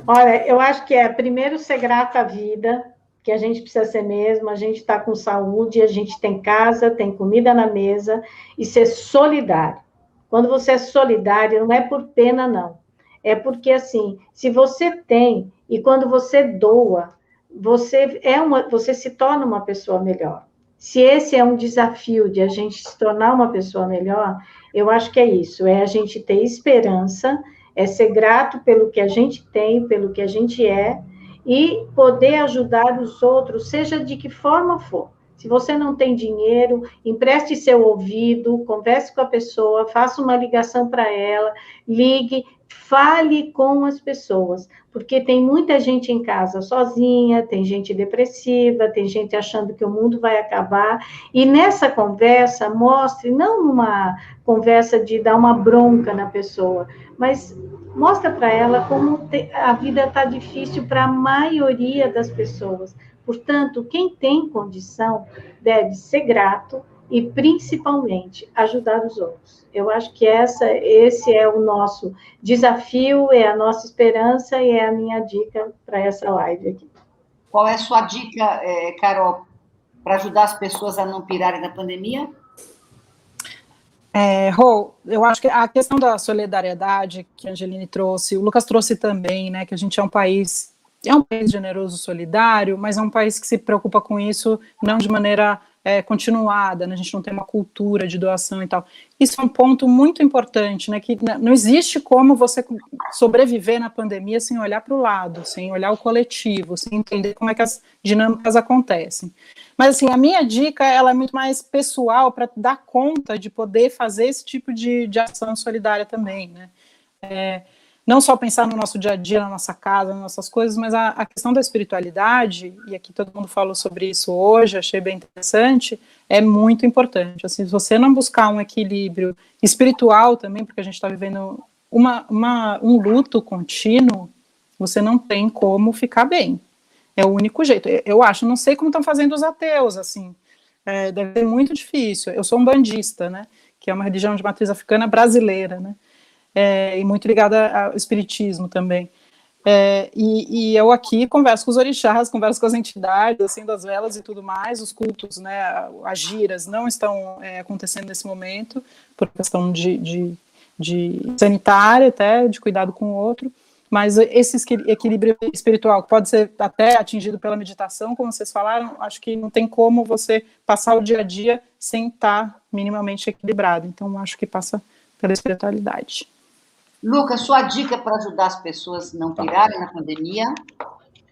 Olha, eu acho que é primeiro ser grata à vida, que a gente precisa ser mesmo, a gente está com saúde, a gente tem casa, tem comida na mesa, e ser solidário. Quando você é solidário, não é por pena, não. É porque, assim, se você tem, e quando você doa, você, é uma, você se torna uma pessoa melhor. Se esse é um desafio de a gente se tornar uma pessoa melhor, eu acho que é isso, é a gente ter esperança, é ser grato pelo que a gente tem, pelo que a gente é, e poder ajudar os outros, seja de que forma for. Se você não tem dinheiro, empreste seu ouvido, converse com a pessoa, faça uma ligação para ela, ligue, fale com as pessoas, porque tem muita gente em casa sozinha, tem gente depressiva, tem gente achando que o mundo vai acabar, e nessa conversa, mostre, não numa conversa de dar uma bronca na pessoa, mas mostra para ela como a vida está difícil para a maioria das pessoas. Portanto, quem tem condição deve ser grato e principalmente ajudar os outros. Eu acho que essa, esse é o nosso desafio, é a nossa esperança e é a minha dica para essa live aqui. Qual é a sua dica, é, Carol, para ajudar as pessoas a não pirarem na pandemia? É, Rô, eu acho que a questão da solidariedade que a Angeline trouxe, o Lucas trouxe também, né, que a gente é um país é um país generoso, solidário, mas é um país que se preocupa com isso não de maneira é, continuada, né? a gente não tem uma cultura de doação e tal. Isso é um ponto muito importante, né? Que não existe como você sobreviver na pandemia sem olhar para o lado, sem olhar o coletivo, sem entender como é que as dinâmicas acontecem. Mas assim, a minha dica ela é muito mais pessoal para dar conta de poder fazer esse tipo de, de ação solidária também, né? É, não só pensar no nosso dia a dia, na nossa casa, nas nossas coisas, mas a, a, questão da espiritualidade, e aqui todo mundo falou sobre isso hoje, achei bem interessante, é muito importante. Assim, se você não buscar um equilíbrio espiritual também, porque a gente está vivendo uma, uma, um luto contínuo, você não tem como ficar bem. É o único jeito. Eu acho, não sei como estão fazendo os ateus, assim, é, deve ser muito difícil. Eu sou um bandista, né, que é uma religião de matriz africana brasileira, né, é, e muito ligada ao espiritismo também. É, e, e, eu aqui converso com os orixás, converso com as entidades, assim, das velas e tudo mais, os cultos, né, as giras não estão é, acontecendo nesse momento, por questão de, de, de, sanitária até, de cuidado com o outro, mas esse equilíbrio espiritual que pode ser até atingido pela meditação, como vocês falaram, acho que não tem como você passar o dia a dia sem estar minimamente equilibrado, então acho que passa pela espiritualidade. Lucas, sua dica para ajudar as pessoas a não tá. pirarem na pandemia?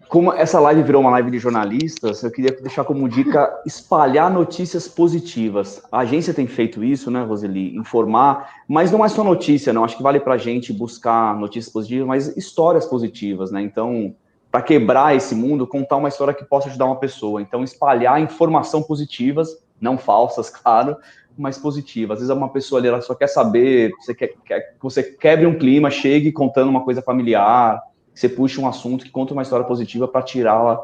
Como essa live virou uma live de jornalistas, eu queria deixar como dica espalhar notícias positivas. A agência tem feito isso, né, Roseli? Informar, mas não é só notícia, não. Acho que vale para a gente buscar notícias positivas, mas histórias positivas, né? Então, para quebrar esse mundo, contar uma história que possa ajudar uma pessoa. Então, espalhar informação positivas, não falsas, [LAUGHS] claro, mais positiva. Às vezes uma pessoa ali, ela só quer saber, você quer, quer que você quebre um clima, chegue contando uma coisa familiar, você puxa um assunto que conta uma história positiva para tirá-la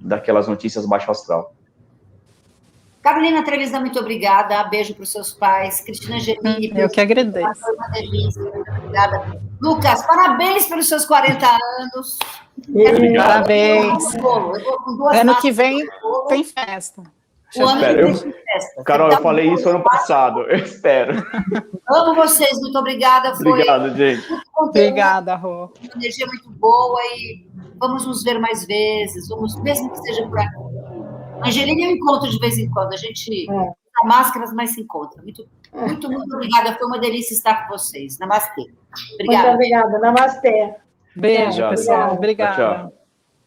daquelas notícias baixo astral. Carolina Trevisan, muito obrigada. Beijo para os seus pais. Cristina Gemini. Eu que agradeço. Muito obrigada. Lucas, parabéns pelos seus 40 anos. Parabéns. Ano que vem tem festa. Eu espero. Eu, Carol, eu falei isso ano passado. Eu espero. [LAUGHS] Amo vocês, muito obrigada. Foi Obrigado, gente. Obrigada, Rô. Energia muito boa e vamos nos ver mais vezes, vamos, mesmo que seja por aqui. Angelina eu encontro de vez em quando, a gente é. máscaras, mas se encontra. Muito, muito, muito obrigada. Foi uma delícia estar com vocês. Namastê. Obrigada. Muito obrigada. Namastê. Beijo, pessoal. Obrigada. Tchau, tchau.